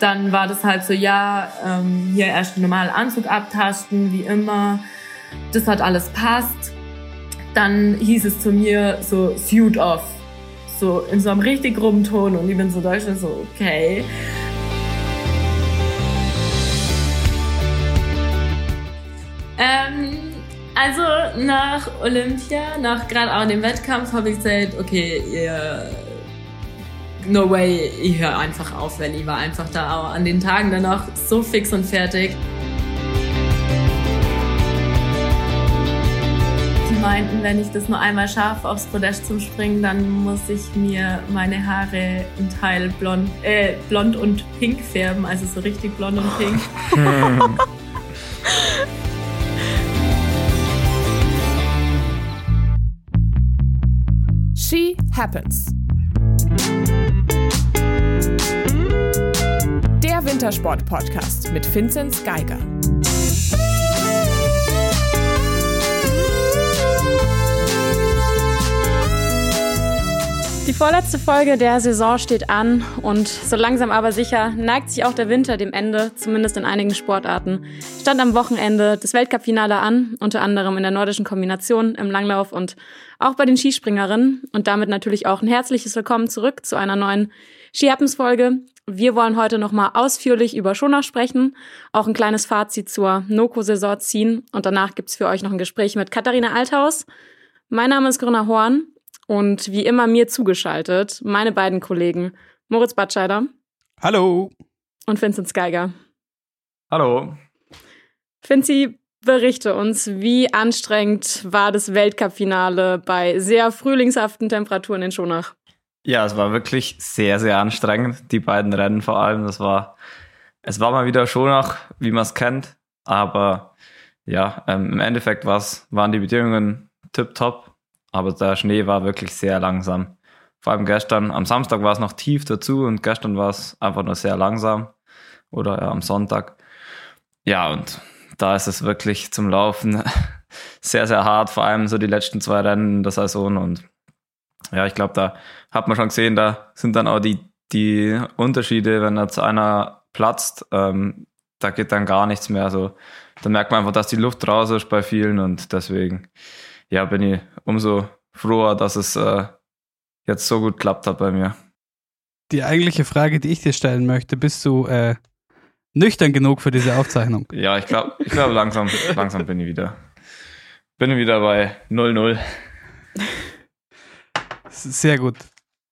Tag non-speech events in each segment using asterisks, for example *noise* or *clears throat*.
dann war das halt so, ja, ähm, hier erst normal Anzug abtasten, wie immer. Das hat alles passt. Dann hieß es zu mir so, suit off. So in so einem richtig groben Ton und ich bin so da so, okay. Ähm, also nach Olympia, nach gerade auch dem Wettkampf, habe ich gesagt, okay, ihr, no way, ich höre einfach auf, weil ich war einfach da auch an den Tagen danach so fix und fertig. Die meinten, wenn ich das nur einmal schaffe, aufs Podest zum Springen, dann muss ich mir meine Haare in Teil blond, äh, blond und pink färben, also so richtig blond und pink. *laughs* She Happens. Der Wintersport-Podcast mit Vinzenz Geiger. Die vorletzte Folge der Saison steht an und so langsam aber sicher neigt sich auch der Winter dem Ende, zumindest in einigen Sportarten. Stand am Wochenende das Weltcup-Finale an, unter anderem in der nordischen Kombination im Langlauf und auch bei den Skispringerinnen und damit natürlich auch ein herzliches Willkommen zurück zu einer neuen Ski Happens Folge. Wir wollen heute nochmal ausführlich über Schonach sprechen, auch ein kleines Fazit zur Noko-Saison ziehen und danach gibt's für euch noch ein Gespräch mit Katharina Althaus. Mein Name ist Corinna Horn und wie immer mir zugeschaltet, meine beiden Kollegen Moritz Batscheider. Hallo. Und Vincent Geiger. Hallo. Finzi, berichte uns, wie anstrengend war das Weltcup-Finale bei sehr frühlingshaften Temperaturen in Schonach? Ja, es war wirklich sehr, sehr anstrengend. Die beiden Rennen vor allem. Das war, es war mal wieder Schonach, wie man es kennt. Aber ja, ähm, im Endeffekt waren die Bedingungen tipptopp aber der Schnee war wirklich sehr langsam. Vor allem gestern, am Samstag war es noch tief dazu und gestern war es einfach nur sehr langsam. Oder ja, am Sonntag. Ja, und da ist es wirklich zum Laufen *laughs* sehr, sehr hart, vor allem so die letzten zwei Rennen der Saison. Und ja, ich glaube, da hat man schon gesehen, da sind dann auch die, die Unterschiede, wenn jetzt einer platzt, ähm, da geht dann gar nichts mehr. Also da merkt man einfach, dass die Luft raus ist bei vielen und deswegen ja, bin ich umso froher, dass es äh, jetzt so gut klappt hat bei mir. Die eigentliche Frage, die ich dir stellen möchte, bist du äh, nüchtern genug für diese Aufzeichnung? *laughs* ja, ich glaube, ich glaub, langsam, langsam bin ich wieder. Bin wieder bei 0-0. *laughs* Sehr gut.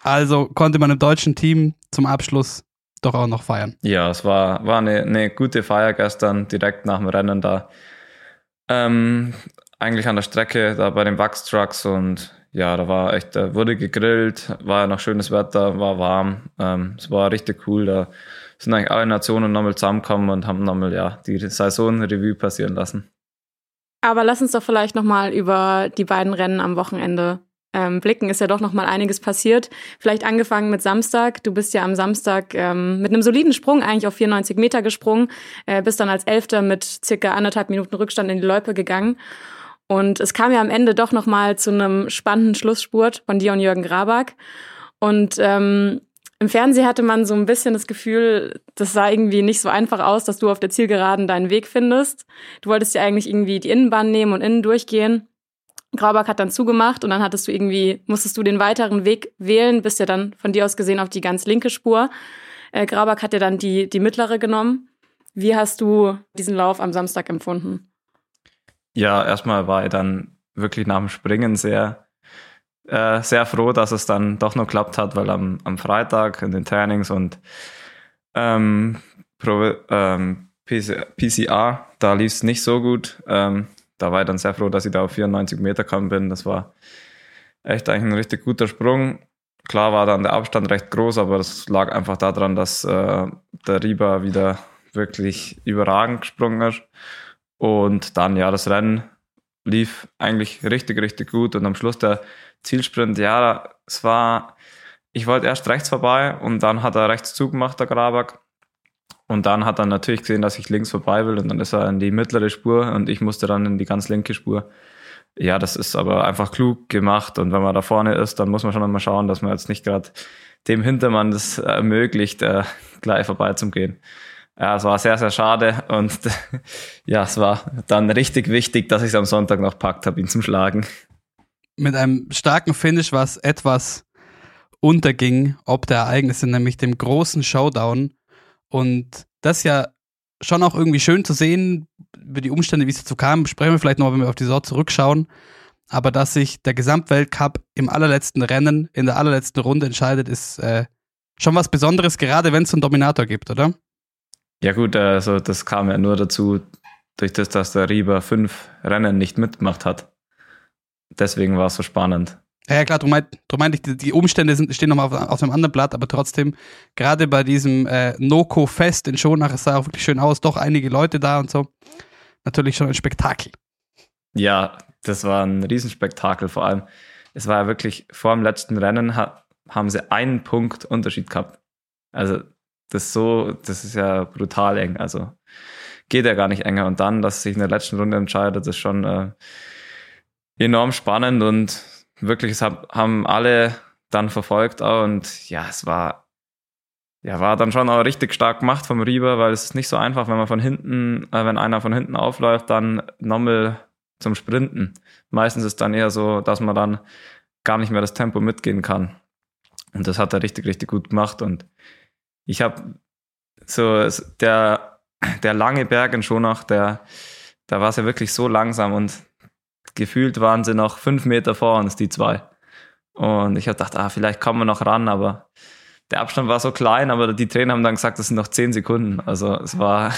Also konnte man im deutschen Team zum Abschluss doch auch noch feiern. Ja, es war, war eine, eine gute Feier gestern, direkt nach dem Rennen da. Ähm, eigentlich an der Strecke, da bei den Wachstrucks und ja, da war echt, da wurde gegrillt, war ja noch schönes Wetter, war warm. Ähm, es war richtig cool. Da sind eigentlich alle Nationen nochmal zusammengekommen und haben nochmal ja, die Saison-Revue passieren lassen. Aber lass uns doch vielleicht nochmal über die beiden Rennen am Wochenende ähm, blicken. Ist ja doch nochmal einiges passiert. Vielleicht angefangen mit Samstag. Du bist ja am Samstag ähm, mit einem soliden Sprung eigentlich auf 94 Meter gesprungen, äh, bist dann als Elfter mit circa anderthalb Minuten Rückstand in die Loipe gegangen. Und es kam ja am Ende doch noch mal zu einem spannenden Schlussspurt von dir und Jürgen Grabak. Und ähm, im Fernsehen hatte man so ein bisschen das Gefühl, das sah irgendwie nicht so einfach aus, dass du auf der Zielgeraden deinen Weg findest. Du wolltest ja eigentlich irgendwie die Innenbahn nehmen und innen durchgehen. Grauback hat dann zugemacht und dann hattest du irgendwie, musstest du den weiteren Weg wählen, bist ja dann von dir aus gesehen auf die ganz linke Spur. Äh, Grauback hat ja dann die, die mittlere genommen. Wie hast du diesen Lauf am Samstag empfunden? ja, erstmal war ich dann wirklich nach dem Springen sehr, äh, sehr froh, dass es dann doch noch klappt hat, weil am, am Freitag in den Trainings und ähm, Pro, ähm, PCR, da lief es nicht so gut. Ähm, da war ich dann sehr froh, dass ich da auf 94 Meter gekommen bin. Das war echt eigentlich ein richtig guter Sprung. Klar war dann der Abstand recht groß, aber das lag einfach daran, dass äh, der Rieber wieder wirklich überragend gesprungen ist. Und dann, ja, das Rennen lief eigentlich richtig, richtig gut. Und am Schluss der Zielsprint, ja, es war, ich wollte erst rechts vorbei und dann hat er rechts zugemacht, der Grabak. Und dann hat er natürlich gesehen, dass ich links vorbei will und dann ist er in die mittlere Spur und ich musste dann in die ganz linke Spur. Ja, das ist aber einfach klug gemacht und wenn man da vorne ist, dann muss man schon einmal schauen, dass man jetzt nicht gerade dem Hintermann das ermöglicht, äh, gleich vorbeizugehen. Ja, es war sehr, sehr schade und *laughs* ja, es war dann richtig wichtig, dass ich es am Sonntag noch packt habe, ihn zum Schlagen. Mit einem starken Finish, was etwas unterging, ob der Ereignisse, nämlich dem großen Showdown. Und das ja schon auch irgendwie schön zu sehen, über die Umstände, wie es dazu kam, sprechen wir vielleicht noch, wenn wir auf die Saison zurückschauen. Aber dass sich der Gesamtweltcup im allerletzten Rennen, in der allerletzten Runde entscheidet, ist äh, schon was Besonderes, gerade wenn es einen Dominator gibt, oder? Ja gut, also das kam ja nur dazu, durch das, dass der Rieber fünf Rennen nicht mitgemacht hat. Deswegen war es so spannend. Ja, ja klar, darum meinte meint ich, die Umstände sind, stehen nochmal auf, auf einem anderen Blatt, aber trotzdem, gerade bei diesem äh, Noco-Fest in Schonach, es sah auch wirklich schön aus, doch einige Leute da und so. Natürlich schon ein Spektakel. Ja, das war ein Riesenspektakel vor allem. Es war ja wirklich, vor dem letzten Rennen ha haben sie einen Punkt Unterschied gehabt. Also das so, das ist ja brutal eng. Also geht ja gar nicht enger. Und dann, dass sich in der letzten Runde entscheidet, ist schon äh, enorm spannend und wirklich, es haben alle dann verfolgt auch und ja, es war, ja, war dann schon auch richtig stark gemacht vom Rieber, weil es ist nicht so einfach, wenn man von hinten, äh, wenn einer von hinten aufläuft, dann nochmal zum Sprinten. Meistens ist dann eher so, dass man dann gar nicht mehr das Tempo mitgehen kann. Und das hat er richtig, richtig gut gemacht und ich habe so der, der lange Berg in Schonach, der, da war es ja wirklich so langsam und gefühlt waren sie noch fünf Meter vor uns, die zwei. Und ich habe gedacht, ah, vielleicht kommen wir noch ran, aber der Abstand war so klein, aber die Trainer haben dann gesagt, das sind noch zehn Sekunden. Also es war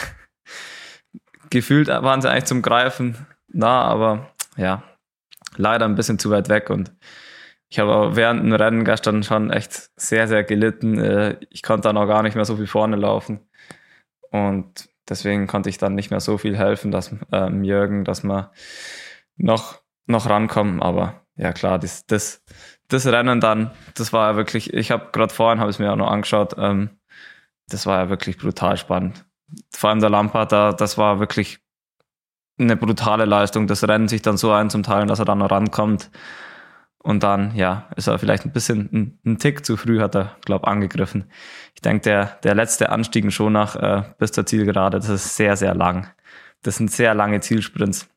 *laughs* gefühlt waren sie eigentlich zum Greifen nah, aber ja, leider ein bisschen zu weit weg und ich habe während dem Rennen gestern schon echt sehr, sehr gelitten. Äh, ich konnte dann auch gar nicht mehr so viel vorne laufen. Und deswegen konnte ich dann nicht mehr so viel helfen, dass ähm, Jürgen, dass wir noch, noch rankommen. Aber ja klar, das, das, das Rennen dann, das war ja wirklich, ich habe gerade vorhin, habe es mir auch noch angeschaut, ähm, das war ja wirklich brutal spannend. Vor allem der Lampard, da, das war wirklich eine brutale Leistung, das Rennen sich dann so einzuteilen, dass er dann noch rankommt. Und dann, ja, ist er vielleicht ein bisschen ein, ein Tick zu früh, hat er, glaube angegriffen. Ich denke, der, der letzte Anstieg schon nach äh, bis zur Zielgerade, das ist sehr, sehr lang. Das sind sehr lange Zielsprints.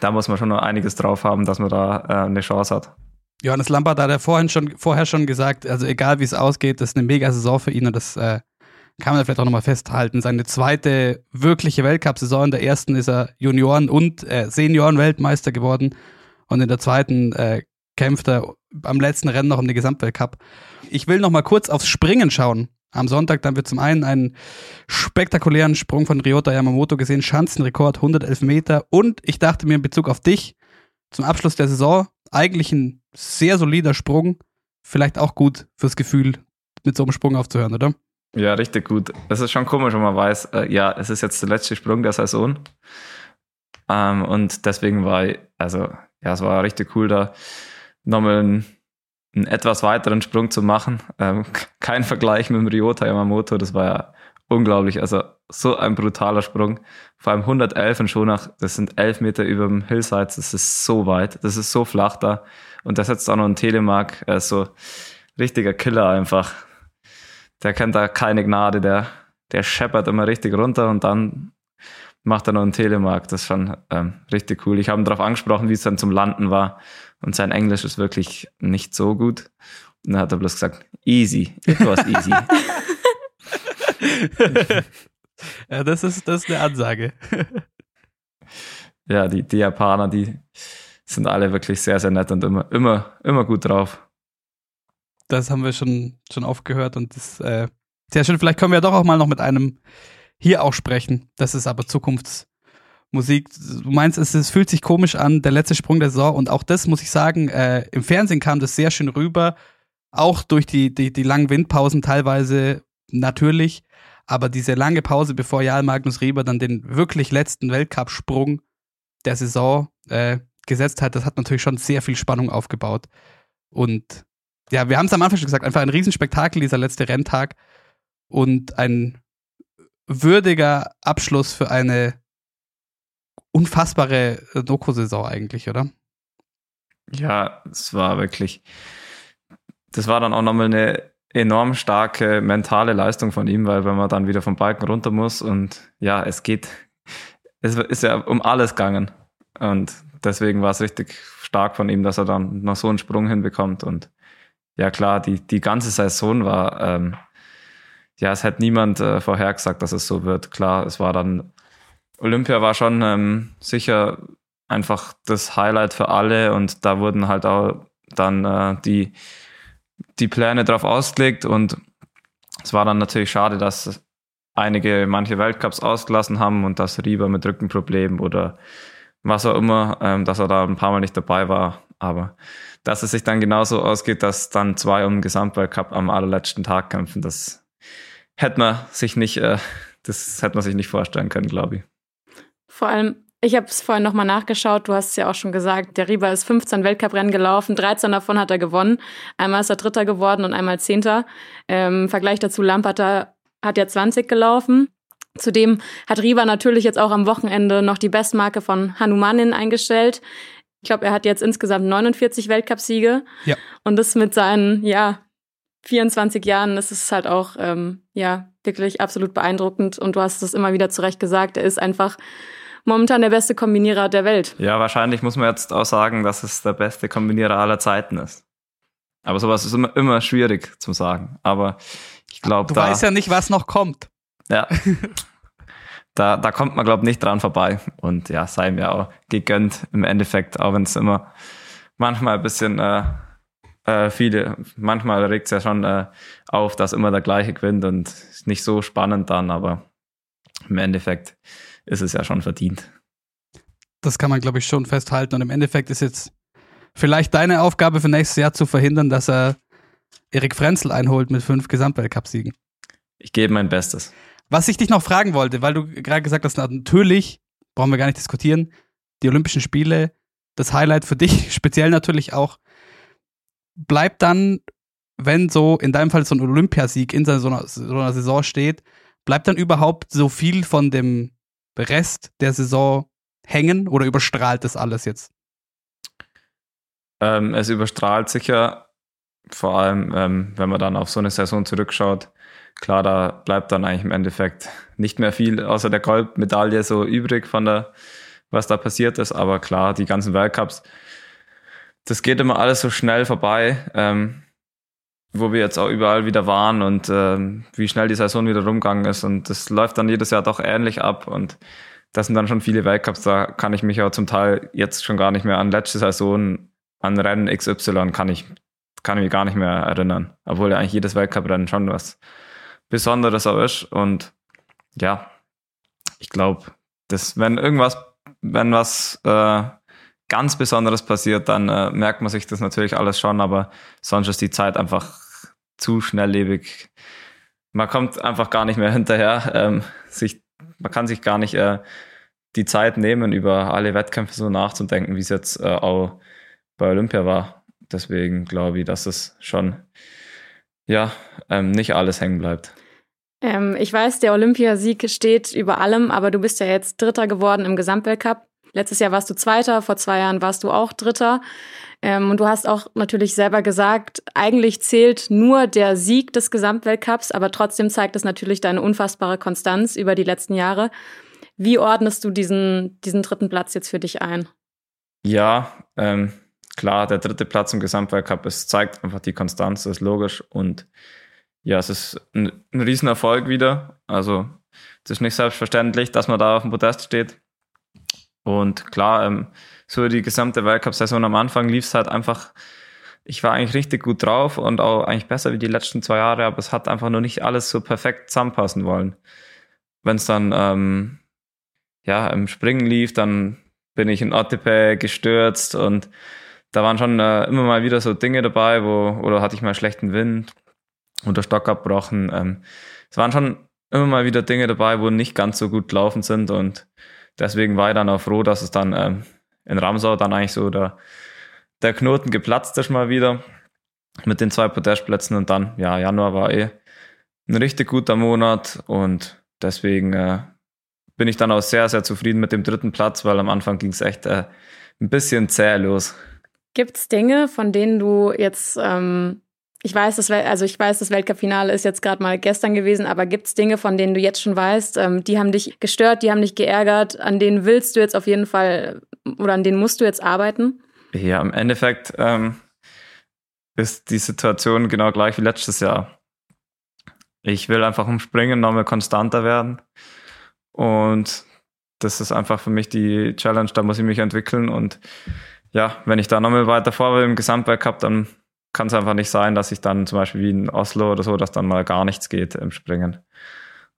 Da muss man schon noch einiges drauf haben, dass man da äh, eine Chance hat. Johannes Lampard hat ja vorhin schon, vorher schon gesagt, also egal wie es ausgeht, das ist eine mega Saison für ihn und das äh, kann man vielleicht auch nochmal festhalten. Seine zweite wirkliche Weltcup-Saison, in der ersten ist er Junioren- und äh, Senioren-Weltmeister geworden und in der zweiten äh, kämpft er am letzten Rennen noch um den Gesamtweltcup. Ich will noch mal kurz aufs Springen schauen. Am Sonntag dann wird zum einen einen spektakulären Sprung von Ryota Yamamoto gesehen, Schanzenrekord 111 Meter und ich dachte mir in Bezug auf dich zum Abschluss der Saison eigentlich ein sehr solider Sprung, vielleicht auch gut fürs Gefühl mit so einem Sprung aufzuhören, oder? Ja, richtig gut. Es ist schon komisch, wenn man weiß, äh, ja, es ist jetzt der letzte Sprung der Saison. Ähm, und deswegen war, also, ja, es war richtig cool da nochmal einen, einen etwas weiteren Sprung zu machen. Ähm, *laughs* kein Vergleich mit dem Ryota Yamamoto, das war ja unglaublich. Also so ein brutaler Sprung. Vor allem 111 in Schonach, das sind 11 Meter über dem Hillside, das ist so weit, das ist so flach da. Und da setzt auch noch ein Telemark, äh, so richtiger Killer einfach. Der kennt da keine Gnade, der, der scheppert immer richtig runter und dann macht er noch einen Telemark. Das ist schon ähm, richtig cool. Ich habe ihn darauf angesprochen, wie es dann zum Landen war. Und sein Englisch ist wirklich nicht so gut. Und dann hat er bloß gesagt, easy, it was easy. *laughs* ja, das ist, das ist eine Ansage. *laughs* ja, die, die Japaner, die sind alle wirklich sehr, sehr nett und immer, immer, immer gut drauf. Das haben wir schon, schon oft gehört und das äh, sehr schön. Vielleicht können wir doch auch mal noch mit einem hier auch sprechen. Das ist aber Zukunfts, Musik. Du meinst, es, es, fühlt sich komisch an, der letzte Sprung der Saison. Und auch das muss ich sagen, äh, im Fernsehen kam das sehr schön rüber. Auch durch die, die, die langen Windpausen teilweise natürlich. Aber diese lange Pause, bevor Jarl Magnus Rieber dann den wirklich letzten Weltcup-Sprung der Saison äh, gesetzt hat, das hat natürlich schon sehr viel Spannung aufgebaut. Und ja, wir haben es am Anfang schon gesagt, einfach ein Riesenspektakel, dieser letzte Renntag. Und ein würdiger Abschluss für eine unfassbare äh, Doku-Saison eigentlich, oder? Ja, es war wirklich. Das war dann auch nochmal eine enorm starke mentale Leistung von ihm, weil wenn man dann wieder vom Balken runter muss und ja, es geht, es ist ja um alles gegangen. Und deswegen war es richtig stark von ihm, dass er dann noch so einen Sprung hinbekommt. Und ja, klar, die, die ganze Saison war, ähm, ja, es hat niemand äh, vorhergesagt, dass es so wird. Klar, es war dann, Olympia war schon ähm, sicher einfach das Highlight für alle und da wurden halt auch dann äh, die, die Pläne drauf ausgelegt und es war dann natürlich schade, dass einige manche Weltcups ausgelassen haben und dass Rieber mit Rückenproblemen oder was auch immer, ähm, dass er da ein paar Mal nicht dabei war. Aber dass es sich dann genauso ausgeht, dass dann zwei um den Gesamtweltcup am allerletzten Tag kämpfen, das hätte man sich nicht, äh, das hätte man sich nicht vorstellen können, glaube ich. Vor allem, ich habe es vorhin nochmal nachgeschaut, du hast es ja auch schon gesagt, der Rieber ist 15 Weltcuprennen gelaufen, 13 davon hat er gewonnen. Einmal ist er Dritter geworden und einmal Zehnter. Ähm, Vergleich dazu, Lamperter hat ja 20 gelaufen. Zudem hat Riva natürlich jetzt auch am Wochenende noch die Bestmarke von Hanumanin eingestellt. Ich glaube, er hat jetzt insgesamt 49 Weltcupsiege. Ja. Und das mit seinen, ja, 24 Jahren, das ist halt auch, ähm, ja, wirklich absolut beeindruckend. Und du hast es immer wieder zurecht gesagt, er ist einfach momentan der beste Kombinierer der Welt. Ja, wahrscheinlich muss man jetzt auch sagen, dass es der beste Kombinierer aller Zeiten ist. Aber sowas ist immer, immer schwierig zu sagen. Aber ich glaube, Du da. weißt ja nicht, was noch kommt. Ja. *laughs* da, da kommt man, glaube ich, nicht dran vorbei. Und ja, sei mir auch gegönnt im Endeffekt, auch wenn es immer manchmal ein bisschen äh, äh, viele, manchmal regt es ja schon äh, auf, dass immer der gleiche gewinnt und ist nicht so spannend dann, aber im Endeffekt ist es ja schon verdient. Das kann man, glaube ich, schon festhalten. Und im Endeffekt ist jetzt vielleicht deine Aufgabe für nächstes Jahr zu verhindern, dass er Erik Frenzel einholt mit fünf Gesamtweltcupsiegen. Ich gebe mein Bestes. Was ich dich noch fragen wollte, weil du gerade gesagt hast, natürlich, brauchen wir gar nicht diskutieren, die Olympischen Spiele, das Highlight für dich, *laughs* speziell natürlich auch, bleibt dann, wenn so in deinem Fall so ein Olympiasieg in so einer, so einer Saison steht, bleibt dann überhaupt so viel von dem Rest der Saison hängen oder überstrahlt das alles jetzt? Ähm, es überstrahlt sicher, vor allem, ähm, wenn man dann auf so eine Saison zurückschaut. Klar, da bleibt dann eigentlich im Endeffekt nicht mehr viel außer der Goldmedaille so übrig von der, was da passiert ist. Aber klar, die ganzen Weltcups, das geht immer alles so schnell vorbei, ähm, wo wir jetzt auch überall wieder waren und ähm, wie schnell die Saison wieder rumgegangen ist. Und das läuft dann jedes Jahr doch ähnlich ab. Und das sind dann schon viele Weltcups, da kann ich mich auch zum Teil jetzt schon gar nicht mehr an letzte Saison, an Rennen XY kann ich, kann ich mich gar nicht mehr erinnern. Obwohl ja eigentlich jedes Weltcuprennen schon was Besonderes auch ist. Und ja, ich glaube, dass wenn irgendwas, wenn was äh, ganz Besonderes passiert, dann äh, merkt man sich das natürlich alles schon, aber sonst ist die Zeit einfach zu schnelllebig. Man kommt einfach gar nicht mehr *laughs* hinterher, ähm, sich, man kann sich gar nicht äh, die Zeit nehmen, über alle Wettkämpfe so nachzudenken, wie es jetzt äh, auch bei Olympia war. Deswegen glaube ich, dass es schon ja ähm, nicht alles hängen bleibt. Ähm, ich weiß, der Olympiasieg steht über allem, aber du bist ja jetzt Dritter geworden im Gesamtweltcup. Letztes Jahr warst du Zweiter, vor zwei Jahren warst du auch Dritter. Ähm, und du hast auch natürlich selber gesagt, eigentlich zählt nur der Sieg des Gesamtweltcups, aber trotzdem zeigt es natürlich deine unfassbare Konstanz über die letzten Jahre. Wie ordnest du diesen, diesen dritten Platz jetzt für dich ein? Ja, ähm, klar, der dritte Platz im Gesamtweltcup, es zeigt einfach die Konstanz, das ist logisch. Und ja, es ist ein, ein Riesenerfolg wieder. Also es ist nicht selbstverständlich, dass man da auf dem Podest steht. Und klar, ähm, so die gesamte Weltcup-Saison am Anfang lief es halt einfach, ich war eigentlich richtig gut drauf und auch eigentlich besser wie die letzten zwei Jahre, aber es hat einfach nur nicht alles so perfekt zusammenpassen wollen. Wenn es dann ähm, ja im Springen lief, dann bin ich in Ottepe gestürzt und da waren schon äh, immer mal wieder so Dinge dabei, wo, oder hatte ich mal schlechten Wind oder Stock abbrochen. Ähm, es waren schon immer mal wieder Dinge dabei, wo nicht ganz so gut gelaufen sind und deswegen war ich dann auch froh, dass es dann ähm, in Ramsau dann eigentlich so der, der Knoten geplatzt ist mal wieder mit den zwei Podestplätzen und dann, ja, Januar war eh ein richtig guter Monat und deswegen äh, bin ich dann auch sehr, sehr zufrieden mit dem dritten Platz, weil am Anfang ging es echt äh, ein bisschen zäh los. Gibt es Dinge, von denen du jetzt ähm, ich weiß, das, also ich weiß, das Weltcup-Finale ist jetzt gerade mal gestern gewesen, aber gibt es Dinge, von denen du jetzt schon weißt, ähm, die haben dich gestört, die haben dich geärgert, an denen willst du jetzt auf jeden Fall oder an denen musst du jetzt arbeiten? Ja, im Endeffekt ähm, ist die Situation genau gleich wie letztes Jahr. Ich will einfach im Springen nochmal konstanter werden und das ist einfach für mich die Challenge, da muss ich mich entwickeln und ja, wenn ich da nochmal weiter vor will im Gesamtweltcup, dann kann es einfach nicht sein, dass ich dann zum Beispiel wie in Oslo oder so, dass dann mal gar nichts geht im Springen.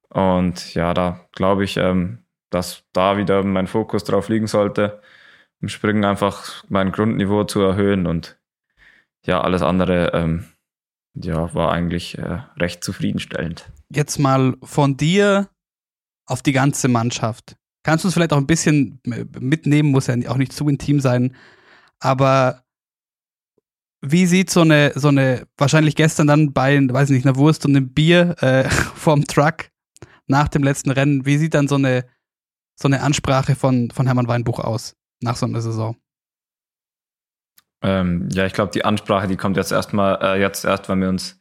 Und ja, da glaube ich, ähm, dass da wieder mein Fokus drauf liegen sollte, im Springen einfach mein Grundniveau zu erhöhen und ja, alles andere ähm, ja, war eigentlich äh, recht zufriedenstellend. Jetzt mal von dir auf die ganze Mannschaft. Kannst du uns vielleicht auch ein bisschen mitnehmen, muss ja auch nicht zu intim sein, aber wie sieht so eine, so eine, wahrscheinlich gestern dann bei, weiß nicht, einer Wurst und einem Bier äh, *laughs* vorm Truck nach dem letzten Rennen, wie sieht dann so eine, so eine Ansprache von, von Hermann Weinbuch aus nach so einer Saison? Ähm, ja, ich glaube, die Ansprache, die kommt jetzt erstmal, äh, jetzt erst, wenn wir uns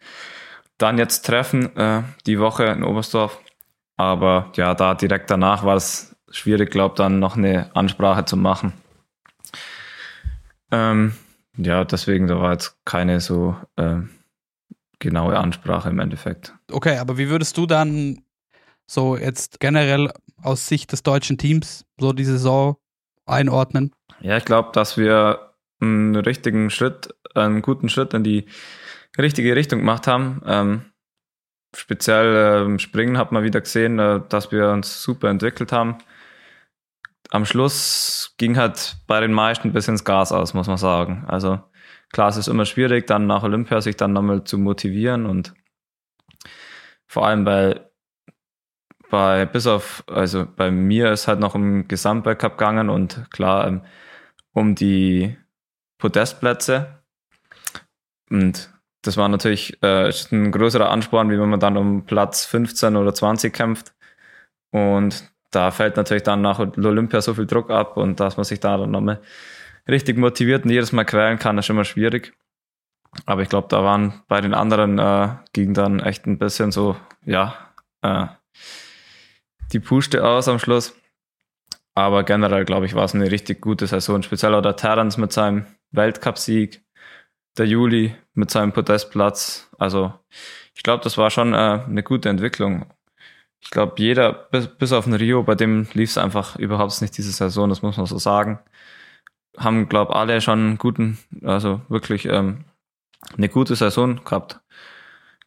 dann jetzt treffen, äh, die Woche in Oberstdorf. Aber ja, da direkt danach war es schwierig, glaube dann noch eine Ansprache zu machen. Ähm, ja, deswegen, da war jetzt keine so äh, genaue Ansprache im Endeffekt. Okay, aber wie würdest du dann so jetzt generell aus Sicht des deutschen Teams so die Saison einordnen? Ja, ich glaube, dass wir einen richtigen Schritt, einen guten Schritt in die richtige Richtung gemacht haben. Ähm, speziell äh, im Springen hat man wieder gesehen, äh, dass wir uns super entwickelt haben am Schluss ging halt bei den meisten ein bisschen ins Gas aus, muss man sagen. Also klar, es ist immer schwierig, dann nach Olympia sich dann nochmal zu motivieren und vor allem bei, bei bis auf, also bei mir ist halt noch im Gesamtweltcup gegangen und klar ähm, um die Podestplätze. Und das war natürlich äh, ein größerer Ansporn, wie wenn man dann um Platz 15 oder 20 kämpft. Und da fällt natürlich dann nach Olympia so viel Druck ab und dass man sich da dann nochmal richtig motiviert und jedes Mal quälen kann, ist immer schwierig. Aber ich glaube, da waren bei den anderen äh, ging dann echt ein bisschen so, ja, äh, die Puste aus am Schluss. Aber generell, glaube ich, war es eine richtig gute Saison. Speziell auch der Terrence mit seinem Weltcupsieg, der Juli mit seinem Podestplatz. Also ich glaube, das war schon äh, eine gute Entwicklung ich glaube, jeder, bis, bis auf den Rio, bei dem lief es einfach überhaupt nicht diese Saison, das muss man so sagen. Haben, glaube alle schon einen guten, also wirklich ähm, eine gute Saison gehabt.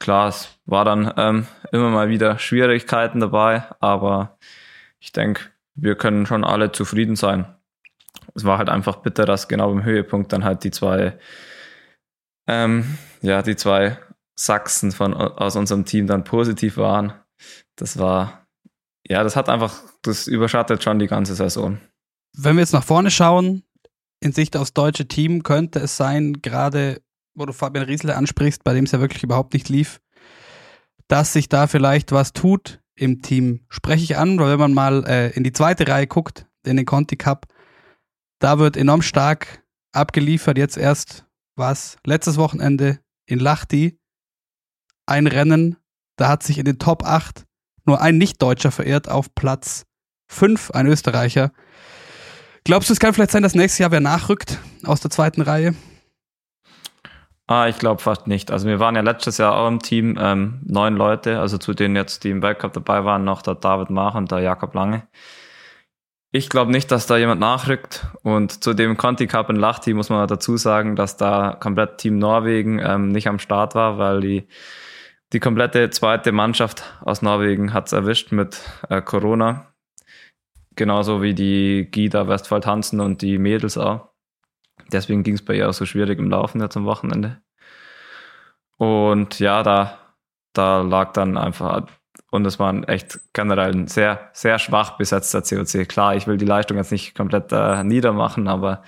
Klar, es war dann ähm, immer mal wieder Schwierigkeiten dabei, aber ich denke, wir können schon alle zufrieden sein. Es war halt einfach bitter, dass genau im Höhepunkt dann halt die zwei, ähm, ja, die zwei Sachsen von, aus unserem Team dann positiv waren das war, ja, das hat einfach, das überschattet schon die ganze Saison. Wenn wir jetzt nach vorne schauen, in Sicht aufs deutsche Team könnte es sein, gerade wo du Fabian Riesler ansprichst, bei dem es ja wirklich überhaupt nicht lief, dass sich da vielleicht was tut im Team. Spreche ich an, weil wenn man mal äh, in die zweite Reihe guckt, in den Conti Cup, da wird enorm stark abgeliefert. Jetzt erst war es letztes Wochenende in Lahti ein Rennen, da hat sich in den Top 8 nur ein Nicht-Deutscher verirrt auf Platz 5, ein Österreicher. Glaubst du, es kann vielleicht sein, dass nächstes Jahr wer nachrückt aus der zweiten Reihe? Ah, ich glaube fast nicht. Also wir waren ja letztes Jahr auch im Team ähm, neun Leute, also zu denen jetzt, die im Weltcup dabei waren, noch der David Mach und der Jakob Lange. Ich glaube nicht, dass da jemand nachrückt. Und zu dem Conti Cup in Lahti muss man dazu sagen, dass da komplett Team Norwegen ähm, nicht am Start war, weil die die komplette zweite Mannschaft aus Norwegen hat es erwischt mit äh, Corona. Genauso wie die Gida Westphal Hansen und die Mädels auch. Deswegen ging es bei ihr auch so schwierig im Laufen jetzt am Wochenende. Und ja, da, da lag dann einfach, und es war ein echt generell ein sehr, sehr schwach besetzter COC. Klar, ich will die Leistung jetzt nicht komplett äh, niedermachen, aber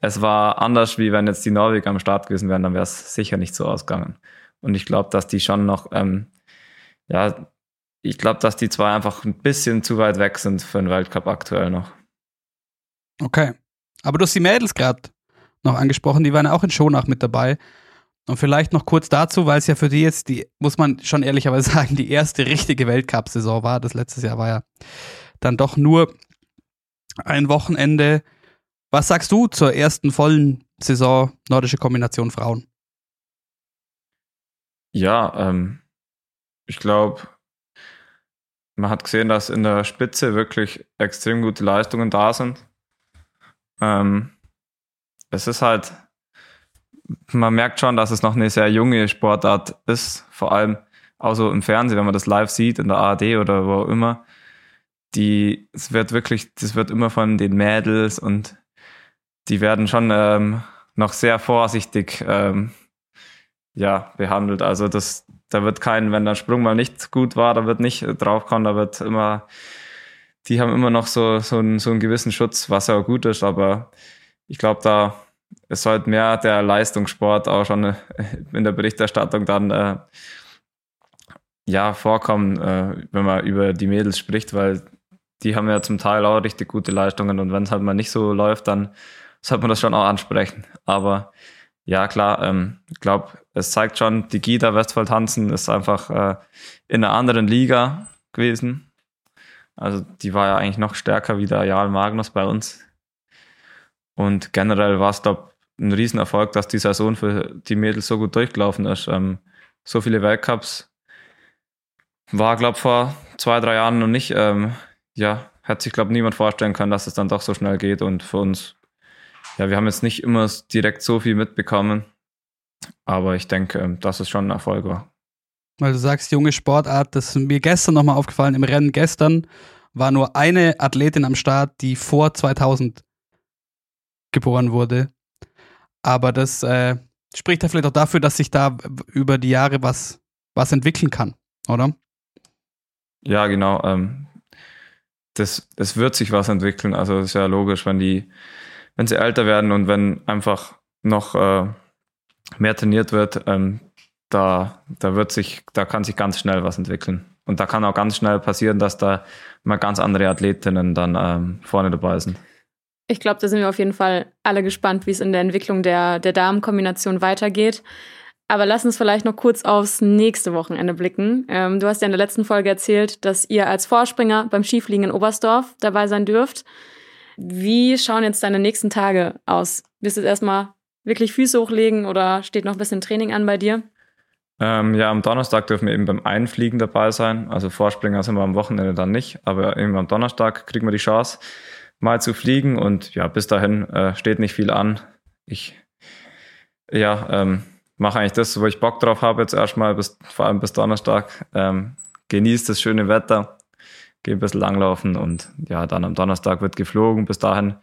es war anders, wie wenn jetzt die Norweger am Start gewesen wären, dann wäre es sicher nicht so ausgegangen. Und ich glaube, dass die schon noch, ähm, ja, ich glaube, dass die zwei einfach ein bisschen zu weit weg sind für den Weltcup aktuell noch. Okay. Aber du hast die Mädels gerade noch angesprochen, die waren ja auch in Schonach mit dabei. Und vielleicht noch kurz dazu, weil es ja für die jetzt die, muss man schon ehrlicherweise *laughs* sagen, die erste richtige Weltcup-Saison war. Das letztes Jahr war ja dann doch nur ein Wochenende. Was sagst du zur ersten vollen Saison nordische Kombination Frauen? Ja, ähm, ich glaube, man hat gesehen, dass in der Spitze wirklich extrem gute Leistungen da sind. Ähm, es ist halt, man merkt schon, dass es noch eine sehr junge Sportart ist, vor allem auch so im Fernsehen, wenn man das live sieht, in der ARD oder wo auch immer. Die, es wird wirklich, das wird immer von den Mädels und die werden schon ähm, noch sehr vorsichtig ähm, ja, behandelt. Also das, da wird kein, wenn der Sprung mal nicht gut war, da wird nicht draufkommen, da wird immer, die haben immer noch so, so, einen, so einen gewissen Schutz, was ja auch gut ist, aber ich glaube, da ist halt mehr der Leistungssport auch schon äh, in der Berichterstattung dann äh, ja vorkommen, äh, wenn man über die Mädels spricht, weil die haben ja zum Teil auch richtig gute Leistungen und wenn es halt mal nicht so läuft, dann sollte man das schon auch ansprechen. Aber ja, klar, ähm, ich glaube, es zeigt schon, die Gita Westfold Hansen ist einfach äh, in einer anderen Liga gewesen. Also die war ja eigentlich noch stärker wie der Jarl Magnus bei uns. Und generell war es, glaube ein Riesenerfolg, dass die Saison für die Mädels so gut durchgelaufen ist. Ähm, so viele Weltcups war, glaube vor zwei, drei Jahren noch nicht. Ähm, ja, hätte sich, glaube niemand vorstellen können, dass es dann doch so schnell geht. Und für uns, ja, wir haben jetzt nicht immer direkt so viel mitbekommen. Aber ich denke, ähm, dass es schon ein Erfolg war. Weil du sagst, junge Sportart, das ist mir gestern nochmal aufgefallen. Im Rennen gestern war nur eine Athletin am Start, die vor 2000 geboren wurde. Aber das äh, spricht ja vielleicht auch dafür, dass sich da über die Jahre was, was entwickeln kann, oder? Ja, genau. Ähm, das, es wird sich was entwickeln. Also das ist ja logisch, wenn die, wenn sie älter werden und wenn einfach noch äh, mehr trainiert wird, ähm, da, da wird sich, da kann sich ganz schnell was entwickeln. Und da kann auch ganz schnell passieren, dass da mal ganz andere Athletinnen dann ähm, vorne dabei sind. Ich glaube, da sind wir auf jeden Fall alle gespannt, wie es in der Entwicklung der, der Damenkombination weitergeht. Aber lass uns vielleicht noch kurz aufs nächste Wochenende blicken. Ähm, du hast ja in der letzten Folge erzählt, dass ihr als Vorspringer beim Skifliegen in Oberstdorf dabei sein dürft. Wie schauen jetzt deine nächsten Tage aus? Wirst du jetzt erstmal wirklich Füße hochlegen oder steht noch ein bisschen Training an bei dir? Ähm, ja, am Donnerstag dürfen wir eben beim Einfliegen dabei sein. Also Vorspringer sind wir am Wochenende dann nicht, aber eben am Donnerstag kriegen wir die Chance mal zu fliegen und ja, bis dahin äh, steht nicht viel an. Ich ja, ähm, mache eigentlich das, wo ich Bock drauf habe jetzt erstmal, bis, vor allem bis Donnerstag. Ähm, genießt das schöne Wetter, gehe ein bisschen langlaufen und ja, dann am Donnerstag wird geflogen. Bis dahin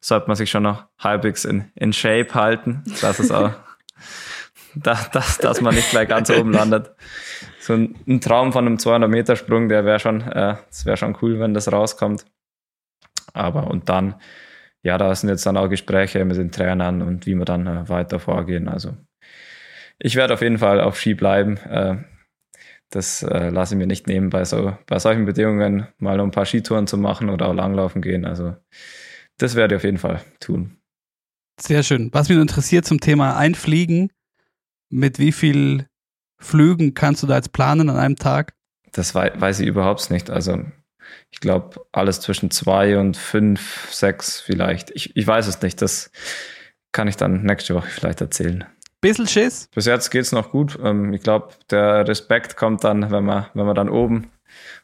sollte man sich schon noch halbwegs in, in Shape halten, dass es auch, *laughs* dass, dass, dass man nicht gleich ganz oben landet. So ein, ein Traum von einem 200 Meter Sprung, der wäre schon, äh, das wäre schon cool, wenn das rauskommt. Aber und dann, ja, da sind jetzt dann auch Gespräche mit den Trainern und wie wir dann äh, weiter vorgehen. Also ich werde auf jeden Fall auf Ski bleiben. Äh, das äh, lasse ich mir nicht nehmen, bei, so, bei solchen Bedingungen mal ein paar Skitouren zu machen oder auch langlaufen gehen. Also das werde ich auf jeden Fall tun. Sehr schön. Was mich interessiert zum Thema Einfliegen, mit wie viel Flügen kannst du da jetzt planen an einem Tag? Das weiß ich überhaupt nicht. Also ich glaube, alles zwischen zwei und fünf, sechs vielleicht. Ich, ich weiß es nicht. Das kann ich dann nächste Woche vielleicht erzählen. Bisschen Schiss? Bis jetzt geht es noch gut. Ähm, ich glaube, der Respekt kommt dann, wenn man, wenn man dann oben,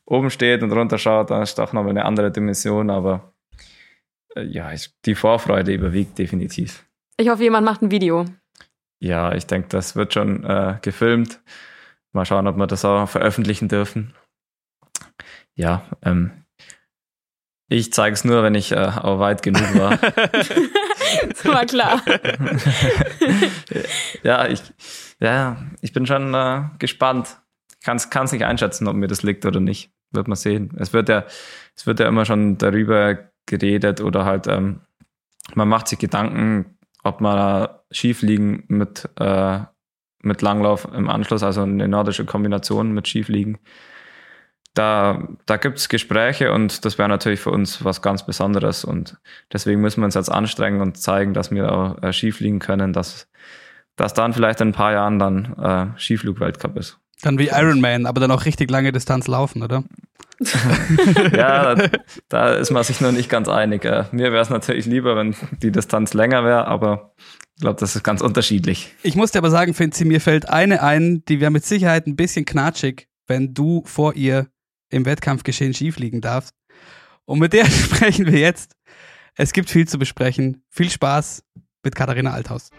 oben steht und runterschaut, dann ist doch nochmal eine andere Dimension. Aber äh, ja, die Vorfreude überwiegt definitiv. Ich hoffe, jemand macht ein Video. Ja, ich denke, das wird schon äh, gefilmt. Mal schauen, ob wir das auch veröffentlichen dürfen ja, ähm, ich zeige es nur, wenn ich äh, auch weit genug war. *laughs* *laughs* das war klar. *laughs* ja, ich, ja, ich bin schon äh, gespannt. Kann es nicht einschätzen, ob mir das liegt oder nicht. Wird man sehen. Es wird ja, es wird ja immer schon darüber geredet oder halt, ähm, man macht sich Gedanken, ob man Skifliegen mit, äh, mit Langlauf im Anschluss, also eine nordische Kombination mit Skifliegen, da, da gibt es Gespräche und das wäre natürlich für uns was ganz Besonderes und deswegen müssen wir uns jetzt anstrengen und zeigen, dass wir auch äh, schief liegen können, dass, dass dann vielleicht in ein paar Jahren dann äh, Skiflug-Weltcup ist. Dann wie Ironman, aber dann auch richtig lange Distanz laufen, oder? *laughs* ja, da, da, ist man sich noch nicht ganz einig. Äh, mir wäre es natürlich lieber, wenn die Distanz länger wäre, aber ich glaube, das ist ganz unterschiedlich. Ich muss dir aber sagen, Finzi, mir fällt eine ein, die wäre mit Sicherheit ein bisschen knatschig, wenn du vor ihr im Wettkampfgeschehen schiefliegen darfst. Und mit der *laughs* sprechen wir jetzt. Es gibt viel zu besprechen. Viel Spaß mit Katharina Althaus.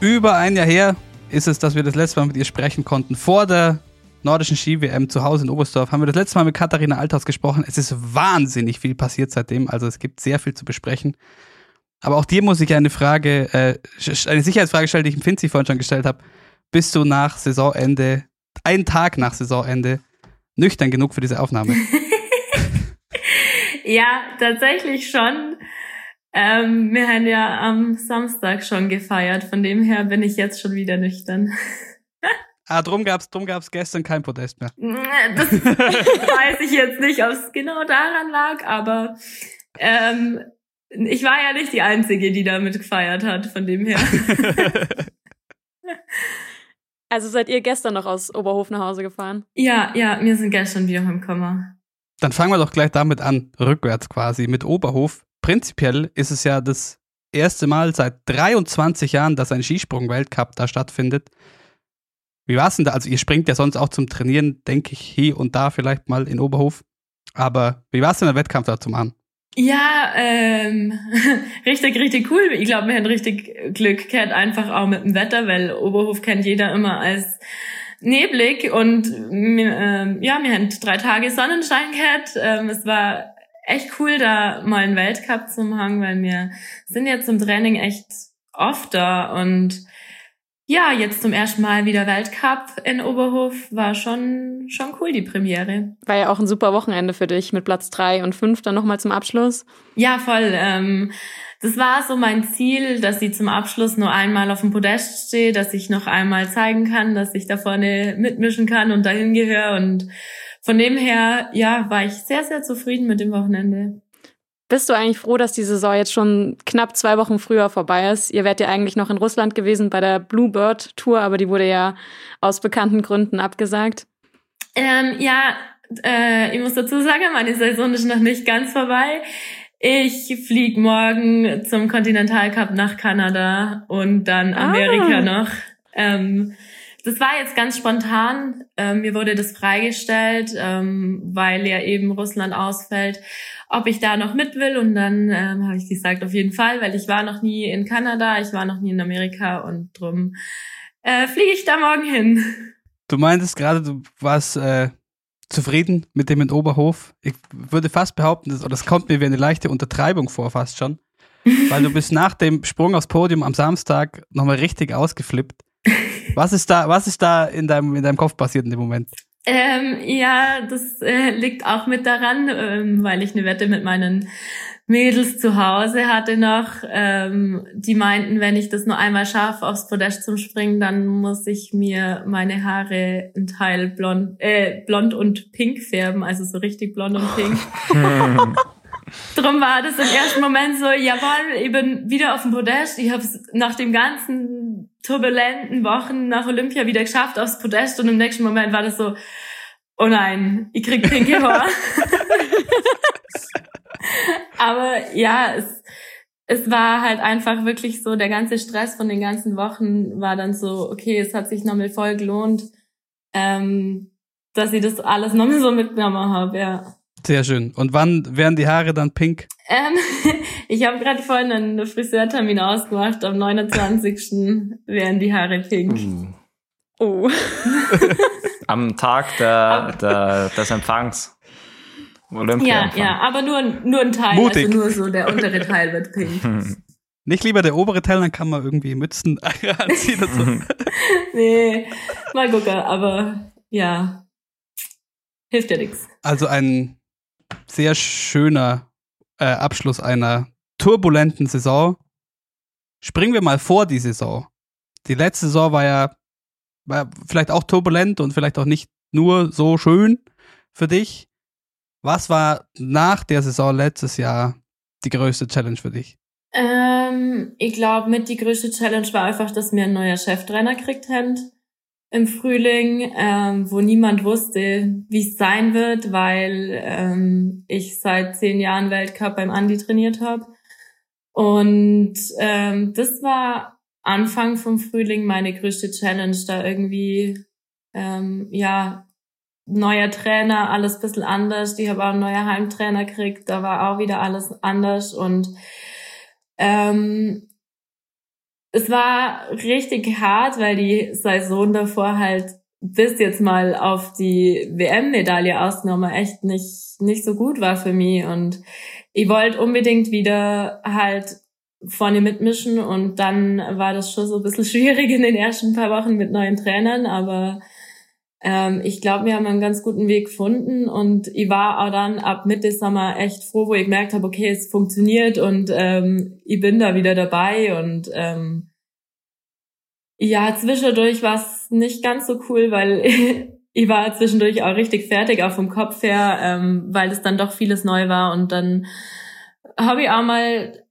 Über ein Jahr her ist es, dass wir das letzte Mal mit ihr sprechen konnten. Vor der nordischen Ski-WM zu Hause in Oberstdorf haben wir das letzte Mal mit Katharina Althaus gesprochen. Es ist wahnsinnig viel passiert seitdem, also es gibt sehr viel zu besprechen. Aber auch dir muss ich eine Frage, äh, eine Sicherheitsfrage stellen, die ich im Finzi vorhin schon gestellt habe. Bist du nach Saisonende, einen Tag nach Saisonende, nüchtern genug für diese Aufnahme? *laughs* ja, tatsächlich schon. Ähm, wir haben ja am Samstag schon gefeiert, von dem her bin ich jetzt schon wieder nüchtern. *laughs* Ah, drum gab's, drum gab's gestern kein Podest mehr. Das *laughs* weiß ich jetzt nicht, ob es genau daran lag, aber ähm, ich war ja nicht die Einzige, die damit gefeiert hat, von dem her. *laughs* Also seid ihr gestern noch aus Oberhof nach Hause gefahren? Ja, ja, wir sind gestern wieder im Komma. Dann fangen wir doch gleich damit an, rückwärts quasi, mit Oberhof. Prinzipiell ist es ja das erste Mal seit 23 Jahren, dass ein Skisprung-Weltcup da stattfindet. Wie war es denn da? Also ihr springt ja sonst auch zum Trainieren, denke ich, hier und da vielleicht mal in Oberhof. Aber wie war es denn der Wettkampf da zum An? Ja, ähm, *laughs* richtig, richtig cool. Ich glaube, wir haben richtig Glück gehabt, einfach auch mit dem Wetter, weil Oberhof kennt jeder immer als neblig und ähm, ja, wir haben drei Tage Sonnenschein gehabt. Ähm, es war echt cool, da mal einen Weltcup zu machen, weil wir sind jetzt zum Training echt oft da und ja, jetzt zum ersten Mal wieder Weltcup in Oberhof war schon, schon cool, die Premiere. War ja auch ein super Wochenende für dich mit Platz drei und fünf dann nochmal zum Abschluss. Ja, voll. Ähm, das war so mein Ziel, dass ich zum Abschluss nur einmal auf dem Podest stehe, dass ich noch einmal zeigen kann, dass ich da vorne mitmischen kann und dahin gehöre. Und von dem her, ja, war ich sehr, sehr zufrieden mit dem Wochenende. Bist du eigentlich froh, dass die Saison jetzt schon knapp zwei Wochen früher vorbei ist? Ihr wärt ja eigentlich noch in Russland gewesen bei der Bluebird Tour, aber die wurde ja aus bekannten Gründen abgesagt. Ähm, ja, äh, ich muss dazu sagen, meine Saison ist noch nicht ganz vorbei. Ich flieg morgen zum Kontinentalcup nach Kanada und dann Amerika ah. noch. Ähm, das war jetzt ganz spontan. Ähm, mir wurde das freigestellt, ähm, weil ja eben Russland ausfällt, ob ich da noch mit will. Und dann ähm, habe ich gesagt, auf jeden Fall, weil ich war noch nie in Kanada, ich war noch nie in Amerika und drum äh, fliege ich da morgen hin. Du meintest gerade, du warst äh, zufrieden mit dem in Oberhof. Ich würde fast behaupten, das, das kommt mir wie eine leichte Untertreibung vor, fast schon. weil du bist *laughs* nach dem Sprung aufs Podium am Samstag nochmal richtig ausgeflippt. Was ist da, was ist da in deinem, in deinem Kopf passiert in dem Moment? Ähm, ja, das äh, liegt auch mit daran, ähm, weil ich eine Wette mit meinen Mädels zu Hause hatte noch. Ähm, die meinten, wenn ich das nur einmal schaffe, aufs Podest zum Springen, dann muss ich mir meine Haare ein Teil blond, äh, blond und pink färben, also so richtig blond und pink. *laughs* Drum war das im ersten Moment so, jawohl, ich bin wieder auf dem Podest. Ich habe es nach dem ganzen turbulenten Wochen nach Olympia wieder geschafft aufs Podest und im nächsten Moment war das so, oh nein, ich krieg pinke Haare. *laughs* Aber ja, es, es war halt einfach wirklich so, der ganze Stress von den ganzen Wochen war dann so, okay, es hat sich nochmal voll gelohnt, ähm, dass ich das alles nochmal so mitgenommen habe, ja. Sehr schön. Und wann werden die Haare dann pink? Ähm, *laughs* ich habe gerade vorhin einen Friseurtermin ausgemacht. Am 29. werden die Haare pink. Uh. Oh. *laughs* Am Tag der, der, des Empfangs. Olympia ja, ja, aber nur, nur ein Teil. Mutig. Also nur so der untere Teil wird pink. *laughs* Nicht lieber der obere Teil, dann kann man irgendwie Mützen anziehen und so. nee, mal gucken, aber ja. Hilft ja nichts. Also ein sehr schöner äh, Abschluss einer turbulenten Saison. Springen wir mal vor die Saison. Die letzte Saison war ja war vielleicht auch turbulent und vielleicht auch nicht nur so schön für dich. Was war nach der Saison letztes Jahr die größte Challenge für dich? Ähm, ich glaube, mit die größte Challenge war einfach, dass mir ein neuer Cheftrainer kriegt haben im Frühling, ähm, wo niemand wusste, wie es sein wird, weil ähm, ich seit zehn Jahren Weltcup beim Andi trainiert habe. Und ähm, das war Anfang vom Frühling meine größte Challenge, da irgendwie ähm, ja neuer Trainer, alles bisschen anders. Ich habe auch einen neuen Heimtrainer gekriegt, da war auch wieder alles anders und ähm, es war richtig hart, weil die Saison davor halt bis jetzt mal auf die WM-Medaille ausgenommen echt nicht, nicht so gut war für mich. Und ich wollte unbedingt wieder halt vorne mitmischen und dann war das schon so ein bisschen *laughs* schwierig in den ersten paar Wochen mit neuen Trainern, aber ähm, ich glaube, wir haben einen ganz guten Weg gefunden und ich war auch dann ab Mitte Sommer echt froh, wo ich gemerkt habe, okay, es funktioniert und ähm, ich bin da wieder dabei und ähm, ja, zwischendurch war es nicht ganz so cool, weil *laughs* ich war zwischendurch auch richtig fertig, auch vom Kopf her, ähm, weil es dann doch vieles neu war und dann habe ich auch mal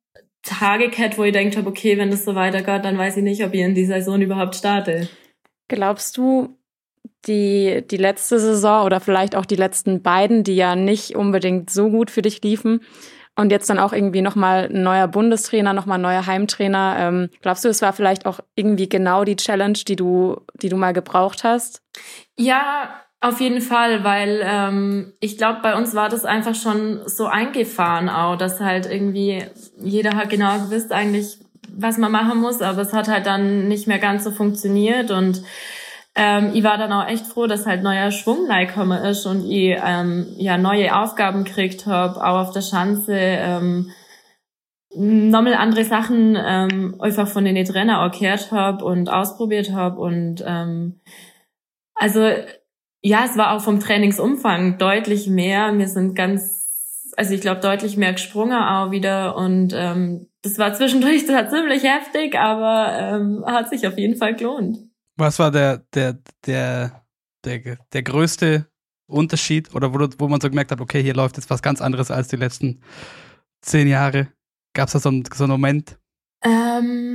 Tage gehabt, wo ich denkt habe, okay, wenn das so weitergeht, dann weiß ich nicht, ob ich in die Saison überhaupt starte. Glaubst du, die, die letzte Saison oder vielleicht auch die letzten beiden, die ja nicht unbedingt so gut für dich liefen. Und jetzt dann auch irgendwie nochmal ein neuer Bundestrainer, nochmal ein neuer Heimtrainer. Ähm, glaubst du, es war vielleicht auch irgendwie genau die Challenge, die du, die du mal gebraucht hast? Ja, auf jeden Fall, weil ähm, ich glaube, bei uns war das einfach schon so eingefahren auch, dass halt irgendwie jeder hat genau gewusst eigentlich, was man machen muss, aber es hat halt dann nicht mehr ganz so funktioniert und ähm, ich war dann auch echt froh, dass halt neuer Schwung reingekommen ist und ich ähm, ja neue Aufgaben gekriegt habe, auch auf der Schanze. Ähm, nochmal andere Sachen ähm, einfach von den Trainer auch gehört habe und ausprobiert habe und ähm, also ja, es war auch vom Trainingsumfang deutlich mehr. Wir sind ganz, also ich glaube deutlich mehr gesprungen auch wieder und ähm, das war zwischendurch zwar *laughs* ziemlich heftig, aber ähm, hat sich auf jeden Fall gelohnt. Was war der, der, der, der, der größte Unterschied oder wo, wo man so gemerkt hat, okay, hier läuft jetzt was ganz anderes als die letzten zehn Jahre? Gab es da so einen, so einen Moment? Ähm,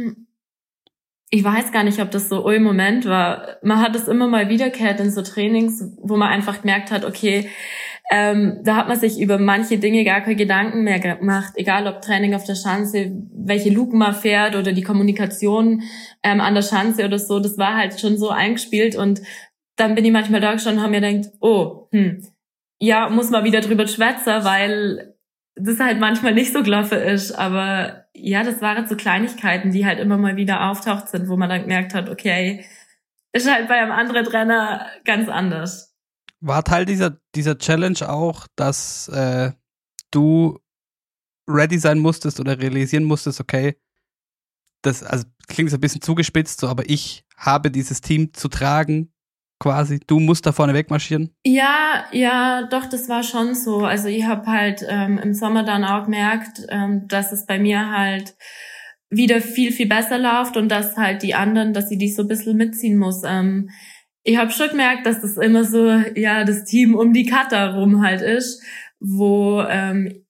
ich weiß gar nicht, ob das so ein Moment war. Man hat es immer mal wiederkehrt in so Trainings, wo man einfach gemerkt hat, okay, ähm, da hat man sich über manche Dinge gar keine Gedanken mehr gemacht, egal ob Training auf der Schanze, welche Luken man fährt oder die Kommunikation ähm, an der Schanze oder so, das war halt schon so eingespielt und dann bin ich manchmal da gestanden und habe mir gedacht, oh, hm, ja, muss man wieder drüber schwätzen, weil das halt manchmal nicht so gelaufen ist, aber ja, das waren so Kleinigkeiten, die halt immer mal wieder auftaucht sind, wo man dann gemerkt hat, okay, ist halt bei einem anderen Trainer ganz anders. War Teil dieser, dieser Challenge auch, dass äh, du ready sein musstest oder realisieren musstest, okay, das also klingt so ein bisschen zugespitzt, so, aber ich habe dieses Team zu tragen, quasi. Du musst da vorne wegmarschieren? Ja, ja, doch, das war schon so. Also ich habe halt ähm, im Sommer dann auch gemerkt, ähm, dass es bei mir halt wieder viel, viel besser läuft und dass halt die anderen, dass sie die so ein bisschen mitziehen muss. Ähm, ich habe schon gemerkt, dass das immer so, ja, das Team um die Cutter rum halt ist, wo ähm,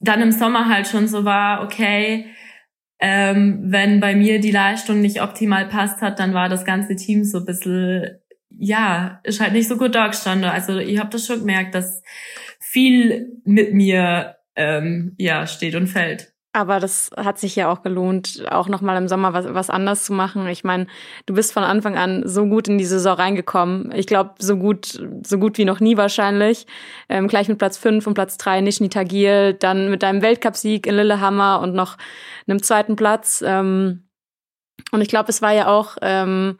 dann im Sommer halt schon so war, okay, ähm, wenn bei mir die Leistung nicht optimal passt hat, dann war das ganze Team so ein bisschen, ja, ist halt nicht so gut da gestanden. Also ich habe das schon gemerkt, dass viel mit mir ähm, ja steht und fällt. Aber das hat sich ja auch gelohnt, auch nochmal im Sommer was, was anders zu machen. Ich meine, du bist von Anfang an so gut in die Saison reingekommen. Ich glaube, so gut, so gut wie noch nie wahrscheinlich. Ähm, gleich mit Platz 5 und Platz 3 Nishni Tagil, dann mit deinem Weltcupsieg in Lillehammer und noch einem zweiten Platz. Ähm, und ich glaube, es war ja auch ähm,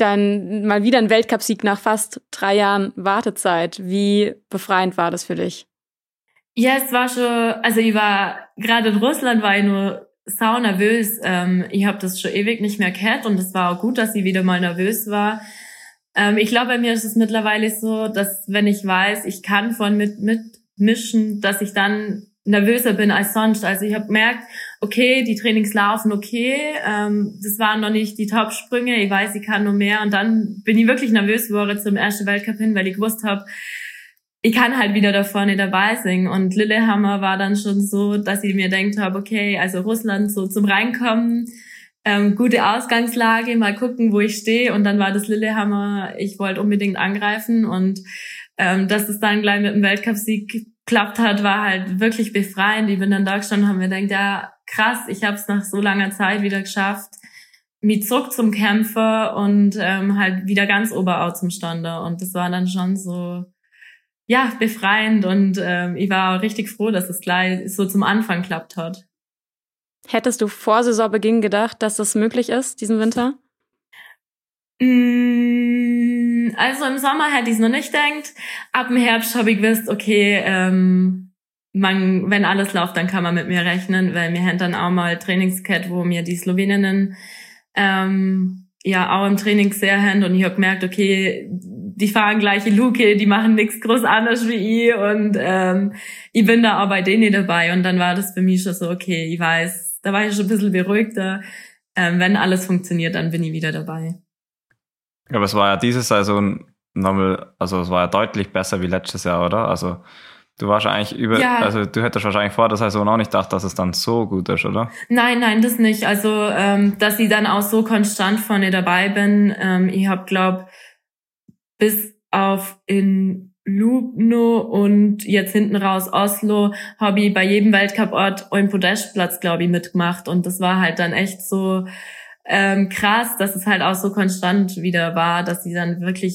dann mal wieder ein Weltcupsieg nach fast drei Jahren Wartezeit. Wie befreiend war das für dich? Ja, es war schon, also ich war, gerade in Russland war ich nur sau nervös. Ähm, ich habe das schon ewig nicht mehr gehört und es war auch gut, dass ich wieder mal nervös war. Ähm, ich glaube, bei mir ist es mittlerweile so, dass wenn ich weiß, ich kann von mit mitmischen, dass ich dann nervöser bin als sonst. Also ich habe gemerkt, okay, die Trainings laufen okay, ähm, das waren noch nicht die Top-Sprünge, ich weiß, ich kann nur mehr. Und dann bin ich wirklich nervös geworden zum ersten Weltcup hin, weil ich gewusst habe, ich kann halt wieder da vorne dabei singen. Und Lillehammer war dann schon so, dass ich mir denkt habe, okay, also Russland so zum Reinkommen, ähm, gute Ausgangslage, mal gucken, wo ich stehe. Und dann war das Lillehammer, ich wollte unbedingt angreifen und ähm, dass es dann gleich mit dem Weltcupsieg geklappt hat, war halt wirklich befreiend. Ich bin dann da gestanden und habe mir gedacht, ja, krass, ich habe es nach so langer Zeit wieder geschafft, mich zurück zum Kämpfer und ähm, halt wieder ganz Oberau zum Stande. Und das war dann schon so, ja, befreiend und ähm, ich war auch richtig froh, dass es gleich so zum Anfang klappt hat. Hättest du vor Saisonbeginn gedacht, dass das möglich ist, diesen Winter? Mm, also im Sommer hätte ich es noch nicht gedacht. Ab dem Herbst habe ich gewusst, okay, ähm, man, wenn alles läuft, dann kann man mit mir rechnen, weil wir haben dann auch mal Trainingscat, wo mir die Sloweninnen ähm, ja auch im Training sehr haben und ich habe gemerkt, okay, die fahren gleiche Luke, die machen nichts groß anders wie ich und ähm, ich bin da auch bei denen dabei und dann war das für mich schon so, okay, ich weiß, da war ich schon ein bisschen beruhigter. Ähm, wenn alles funktioniert, dann bin ich wieder dabei. Aber es war ja diese Saison nochmal, also es war ja deutlich besser wie letztes Jahr, oder? Also du warst eigentlich über, ja. also du hättest wahrscheinlich vor der Saison auch nicht gedacht, dass es dann so gut ist, oder? Nein, nein, das nicht. Also ähm, dass ich dann auch so konstant vorne dabei bin. Ähm, ich habe, glaub, bis auf in Lubno und jetzt hinten raus Oslo habe ich bei jedem Weltcuport einen Podestplatz, glaube ich, mitgemacht. Und das war halt dann echt so ähm, krass, dass es halt auch so konstant wieder war, dass sie dann wirklich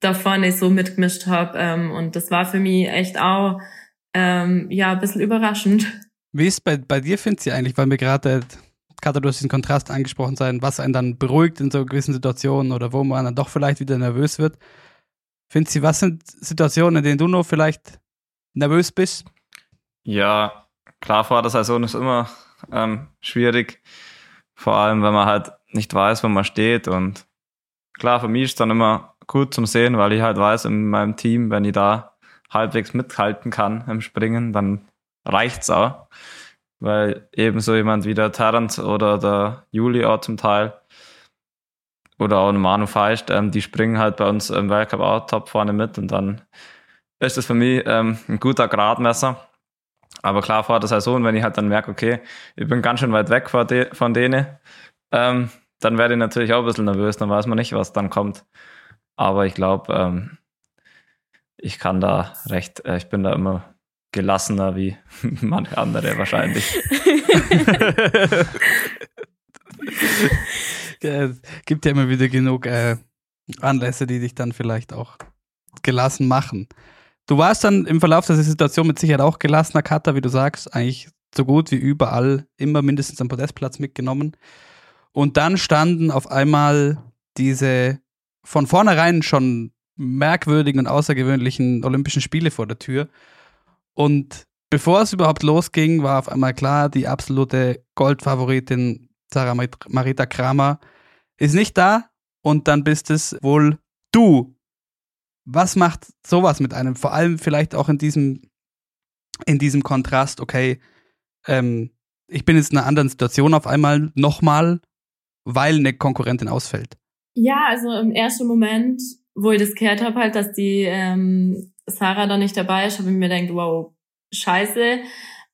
da vorne so mitgemischt habe. Ähm, und das war für mich echt auch ähm, ja ein bisschen überraschend. Wie ist bei, bei dir, findest du eigentlich, weil mir gerade, Katha, du hast diesen Kontrast angesprochen sein, was einen dann beruhigt in so gewissen Situationen oder wo man dann doch vielleicht wieder nervös wird. Findest du, was sind Situationen, in denen du noch vielleicht nervös bist? Ja, klar, vor der Saison ist immer ähm, schwierig. Vor allem, wenn man halt nicht weiß, wo man steht. Und klar, für mich ist es dann immer gut zum Sehen, weil ich halt weiß, in meinem Team, wenn ich da halbwegs mithalten kann im Springen, dann reicht's auch. Weil eben so jemand wie der Terrence oder der Juli auch zum Teil oder auch ein Manu Feist, ähm, die springen halt bei uns im Weltcup auch top vorne mit und dann ist es für mich ähm, ein guter Gradmesser. Aber klar, vor der Saison, wenn ich halt dann merke, okay, ich bin ganz schön weit weg von, de von denen, ähm, dann werde ich natürlich auch ein bisschen nervös, dann weiß man nicht, was dann kommt. Aber ich glaube, ähm, ich kann da recht, äh, ich bin da immer gelassener wie *laughs* manche andere wahrscheinlich. *laughs* ja, gibt ja immer wieder genug äh, Anlässe, die dich dann vielleicht auch gelassen machen. Du warst dann im Verlauf dieser Situation mit Sicherheit auch gelassener Cutter, wie du sagst, eigentlich so gut wie überall immer mindestens einen Podestplatz mitgenommen. Und dann standen auf einmal diese von vornherein schon merkwürdigen und außergewöhnlichen Olympischen Spiele vor der Tür. Und bevor es überhaupt losging, war auf einmal klar, die absolute Goldfavoritin Sarah Marita Kramer ist nicht da. Und dann bist es wohl du, was macht sowas mit einem? Vor allem vielleicht auch in diesem, in diesem Kontrast, okay, ähm, ich bin jetzt in einer anderen Situation auf einmal nochmal, weil eine Konkurrentin ausfällt. Ja, also im ersten Moment, wo ich das gehört habe, halt, dass die ähm, Sarah da nicht dabei ist, habe ich mir gedacht, wow, scheiße.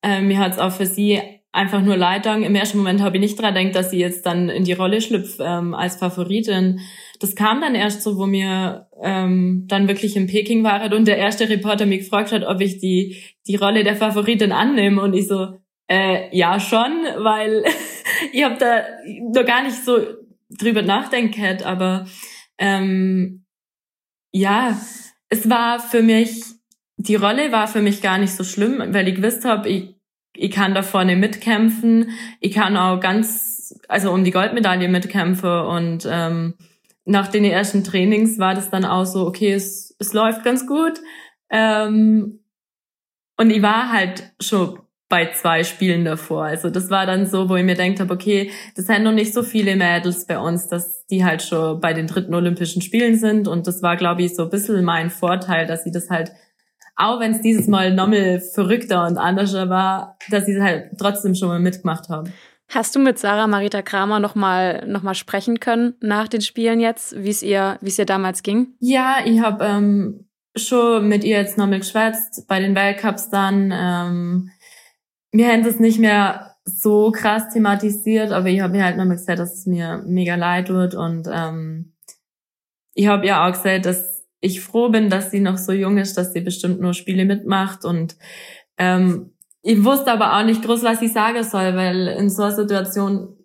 Ähm, mir hat es auch für sie einfach nur leid Im ersten Moment habe ich nicht dran gedacht, dass sie jetzt dann in die Rolle schlüpft ähm, als Favoritin. Das kam dann erst so, wo mir ähm, dann wirklich in Peking waren und der erste Reporter mich gefragt hat, ob ich die, die Rolle der Favoritin annehme. Und ich so, äh, ja schon, weil *laughs* ich habe da noch gar nicht so drüber nachdenken aber ähm, ja, es war für mich, die Rolle war für mich gar nicht so schlimm, weil ich gewusst habe, ich, ich kann da vorne mitkämpfen, ich kann auch ganz, also um die Goldmedaille mitkämpfen und ähm, nach den ersten Trainings war das dann auch so, okay, es, es läuft ganz gut. Ähm, und ich war halt schon bei zwei Spielen davor. Also das war dann so, wo ich mir denkt habe, okay, das sind noch nicht so viele Mädels bei uns, dass die halt schon bei den dritten Olympischen Spielen sind. Und das war, glaube ich, so ein bisschen mein Vorteil, dass ich das halt auch wenn es dieses Mal nochmal verrückter und anders war, dass ich halt trotzdem schon mal mitgemacht habe. Hast du mit Sarah Marita Kramer noch mal, noch mal sprechen können nach den Spielen jetzt, wie es ihr, wie es ihr damals ging? Ja, ich habe ähm, schon mit ihr jetzt nochmal geschwätzt bei den Weltcups dann. Ähm, wir haben das nicht mehr so krass thematisiert, aber ich habe mir halt nochmal gesagt, dass es mir mega leid tut und ähm, ich habe ja auch gesagt, dass ich froh bin, dass sie noch so jung ist, dass sie bestimmt nur Spiele mitmacht und ähm, ich wusste aber auch nicht groß, was ich sagen soll, weil in so einer Situation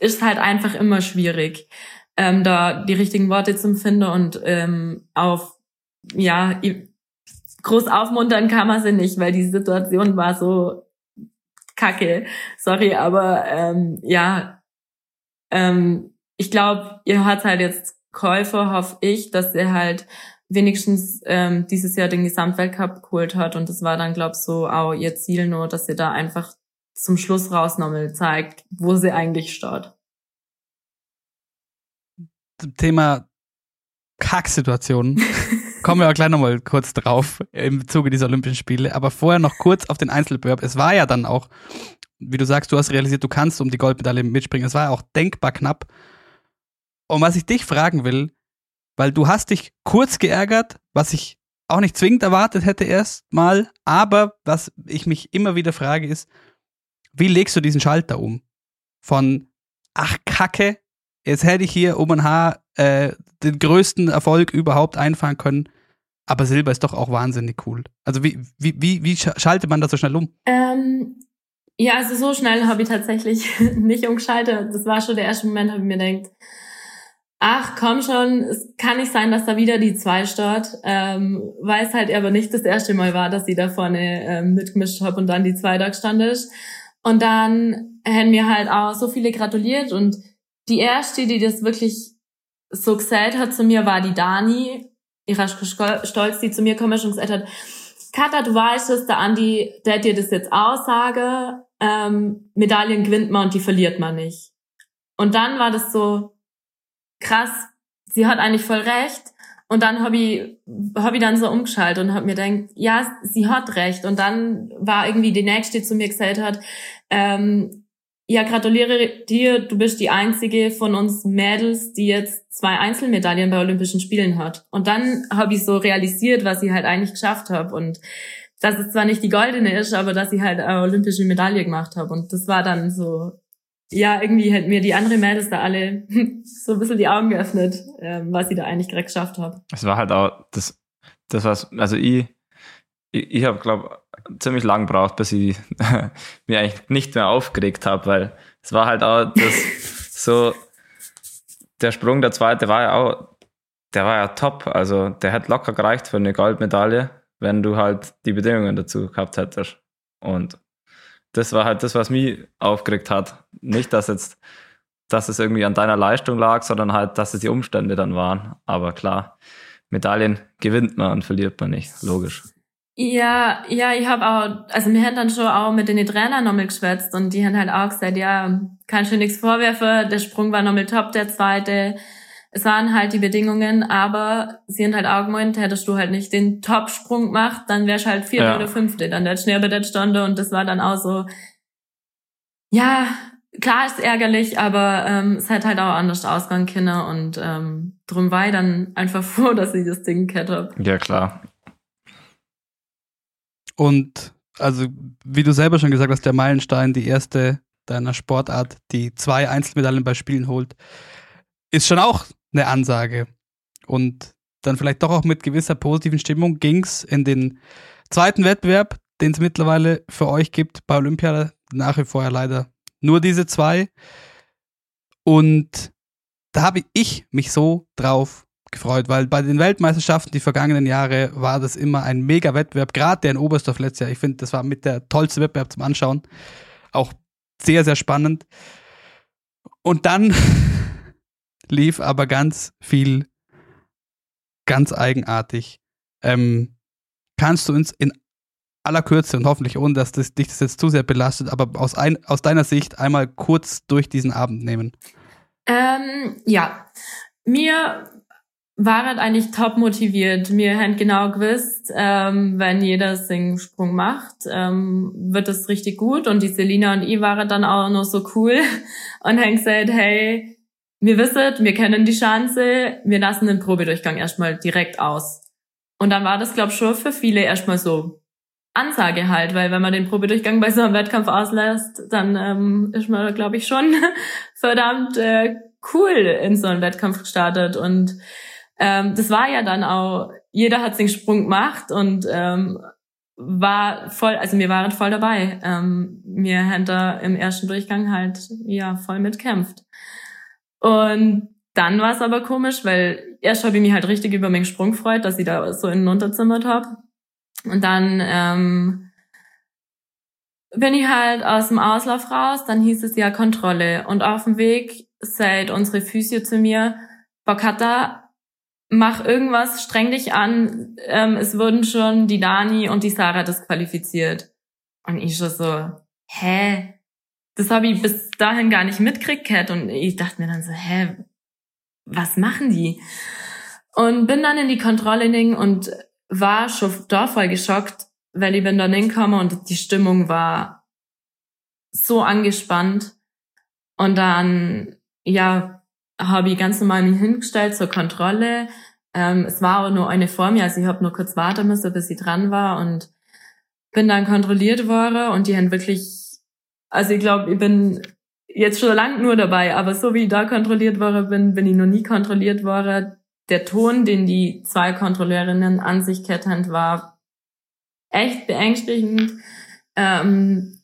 ist halt einfach immer schwierig, ähm, da die richtigen Worte zu finden und ähm, auf, ja, groß aufmuntern kann man sie nicht, weil die Situation war so kacke. Sorry, aber ähm, ja, ähm, ich glaube, ihr hat halt jetzt Käufer, hoffe ich, dass er halt wenigstens ähm, dieses Jahr den Gesamtweltcup geholt hat. Und das war dann, glaube ich, so auch ihr Ziel nur, dass sie da einfach zum Schluss raus nochmal zeigt, wo sie eigentlich steht. Thema Kacksituationen. *laughs* Kommen wir auch gleich nochmal kurz drauf im Zuge dieser Olympischen Spiele. Aber vorher noch kurz auf den Einzelbewerb. Es war ja dann auch, wie du sagst, du hast realisiert, du kannst um die Goldmedaille mitspringen. Es war ja auch denkbar knapp. Und was ich dich fragen will, weil du hast dich kurz geärgert, was ich auch nicht zwingend erwartet hätte erstmal, aber was ich mich immer wieder frage ist, wie legst du diesen Schalter um? Von, ach Kacke, jetzt hätte ich hier um ein Haar äh, den größten Erfolg überhaupt einfahren können, aber Silber ist doch auch wahnsinnig cool. Also wie, wie, wie, wie schaltet man das so schnell um? Ähm, ja, also so schnell habe ich tatsächlich *laughs* nicht umgeschaltet. Das war schon der erste Moment, habe ich mir gedacht, ach komm schon, es kann nicht sein, dass da wieder die zwei steht. Ähm, weiß halt aber nicht das erste Mal war, dass sie da vorne ähm, mitgemischt hat und dann die zwei da gestanden ist. Und dann haben mir halt auch so viele gratuliert und die erste, die das wirklich so gesagt hat zu mir, war die Dani. Ich war stolz, die zu mir kam und gesagt hat, Katha, du weißt es, der Andi, der dir das jetzt aussage, ähm, Medaillen gewinnt man und die verliert man nicht. Und dann war das so, krass, sie hat eigentlich voll recht. Und dann habe ich, hab ich dann so umgeschaltet und habe mir gedacht, ja, sie hat recht. Und dann war irgendwie die Nächste, die zu mir gesagt hat, ähm, ja, gratuliere dir, du bist die einzige von uns Mädels, die jetzt zwei Einzelmedaillen bei Olympischen Spielen hat. Und dann habe ich so realisiert, was ich halt eigentlich geschafft habe. Und dass es zwar nicht die goldene ist, aber dass ich halt eine olympische Medaille gemacht habe. Und das war dann so ja, irgendwie hat mir die andere Mädels da alle *laughs* so ein bisschen die Augen geöffnet, ähm, was ich da eigentlich gerade geschafft habe. Es war halt auch das, das was, also ich, ich, ich habe, glaube ziemlich lang gebraucht, bis ich *laughs* mir eigentlich nicht mehr aufgeregt habe, weil es war halt auch das *laughs* so, der Sprung, der zweite war ja auch, der war ja top, also der hätte locker gereicht für eine Goldmedaille, wenn du halt die Bedingungen dazu gehabt hättest. Und das war halt das, was mich aufgeregt hat. Nicht, dass jetzt, dass es irgendwie an deiner Leistung lag, sondern halt, dass es die Umstände dann waren. Aber klar, Medaillen gewinnt man und verliert man nicht, logisch. Ja, ja, ich habe auch, also wir haben dann schon auch mit den Trainern nochmal geschwätzt und die haben halt auch gesagt, ja, kann schon nichts vorwerfen, der Sprung war nochmal top, der zweite, es waren halt die Bedingungen, aber sie haben halt auch gemeint, hättest du halt nicht den Top-Sprung gemacht, dann wärst halt vierte ja. oder fünfte, dann der schnell bei der Stunde und das war dann auch so, ja, klar ist ärgerlich, aber ähm, es hat halt auch anders ausgegangen Kinder und ähm, drum war ich dann einfach *laughs* froh, dass ich das Ding gekehrt habe. Ja, klar. Und also, wie du selber schon gesagt hast, der Meilenstein, die erste deiner Sportart, die zwei Einzelmedaillen bei Spielen holt, ist schon auch eine Ansage. Und dann vielleicht doch auch mit gewisser positiven Stimmung ging es in den zweiten Wettbewerb, den es mittlerweile für euch gibt bei Olympia. Nach wie vor ja leider nur diese zwei. Und da habe ich mich so drauf gefreut, weil bei den Weltmeisterschaften die vergangenen Jahre war das immer ein mega Wettbewerb, gerade der in Oberstdorf letztes Jahr. Ich finde, das war mit der tollste Wettbewerb zum Anschauen. Auch sehr, sehr spannend. Und dann *laughs* lief aber ganz viel, ganz eigenartig. Ähm, kannst du uns in aller Kürze und hoffentlich ohne, dass das, dich das jetzt zu sehr belastet, aber aus, ein, aus deiner Sicht einmal kurz durch diesen Abend nehmen? Ähm, ja, mir waren eigentlich top motiviert. Wir haben genau gewusst, ähm, wenn jeder Singsprung macht, ähm, wird es richtig gut. Und die Selina und ich waren dann auch noch so cool *laughs* und haben gesagt, hey, wir wissen, wir kennen die Chance, wir lassen den Probedurchgang erstmal direkt aus. Und dann war das, glaube ich, schon für viele erstmal so Ansage halt, weil wenn man den Probedurchgang bei so einem Wettkampf auslässt, dann ähm, ist man, glaube ich, schon *laughs* verdammt äh, cool in so einen Wettkampf gestartet. Und ähm, das war ja dann auch, jeder hat den Sprung gemacht und ähm, war voll, also wir waren voll dabei. Ähm, wir haben da im ersten Durchgang halt ja voll mitkämpft. Und dann war es aber komisch, weil erst habe ich mich halt richtig über meinen Sprung gefreut, dass ich da so innen unterzimmert habe. Und dann ähm, bin ich halt aus dem Auslauf raus, dann hieß es ja Kontrolle. Und auf dem Weg sagt unsere Physio zu mir, Bokata, mach irgendwas, streng dich an. Ähm, es wurden schon die Dani und die Sarah disqualifiziert. Und ich schon so, hä? Das habe ich bis dahin gar nicht mitgekriegt, Kat. Und ich dachte mir dann so, hä, was machen die? Und bin dann in die Kontrolle und war schon da voll geschockt, weil ich bin dann hingekommen und die Stimmung war so angespannt. Und dann, ja, habe ich ganz normal mich hingestellt zur Kontrolle. Ähm, es war auch nur eine vor mir, also ich habe nur kurz warten müssen, bis sie dran war und bin dann kontrolliert worden und die haben wirklich, also ich glaube, ich bin jetzt schon lange nur dabei, aber so wie ich da kontrolliert worden bin, bin ich noch nie kontrolliert worden der Ton, den die zwei Kontrolleurinnen an sich kettern, war echt beängstigend. Ähm,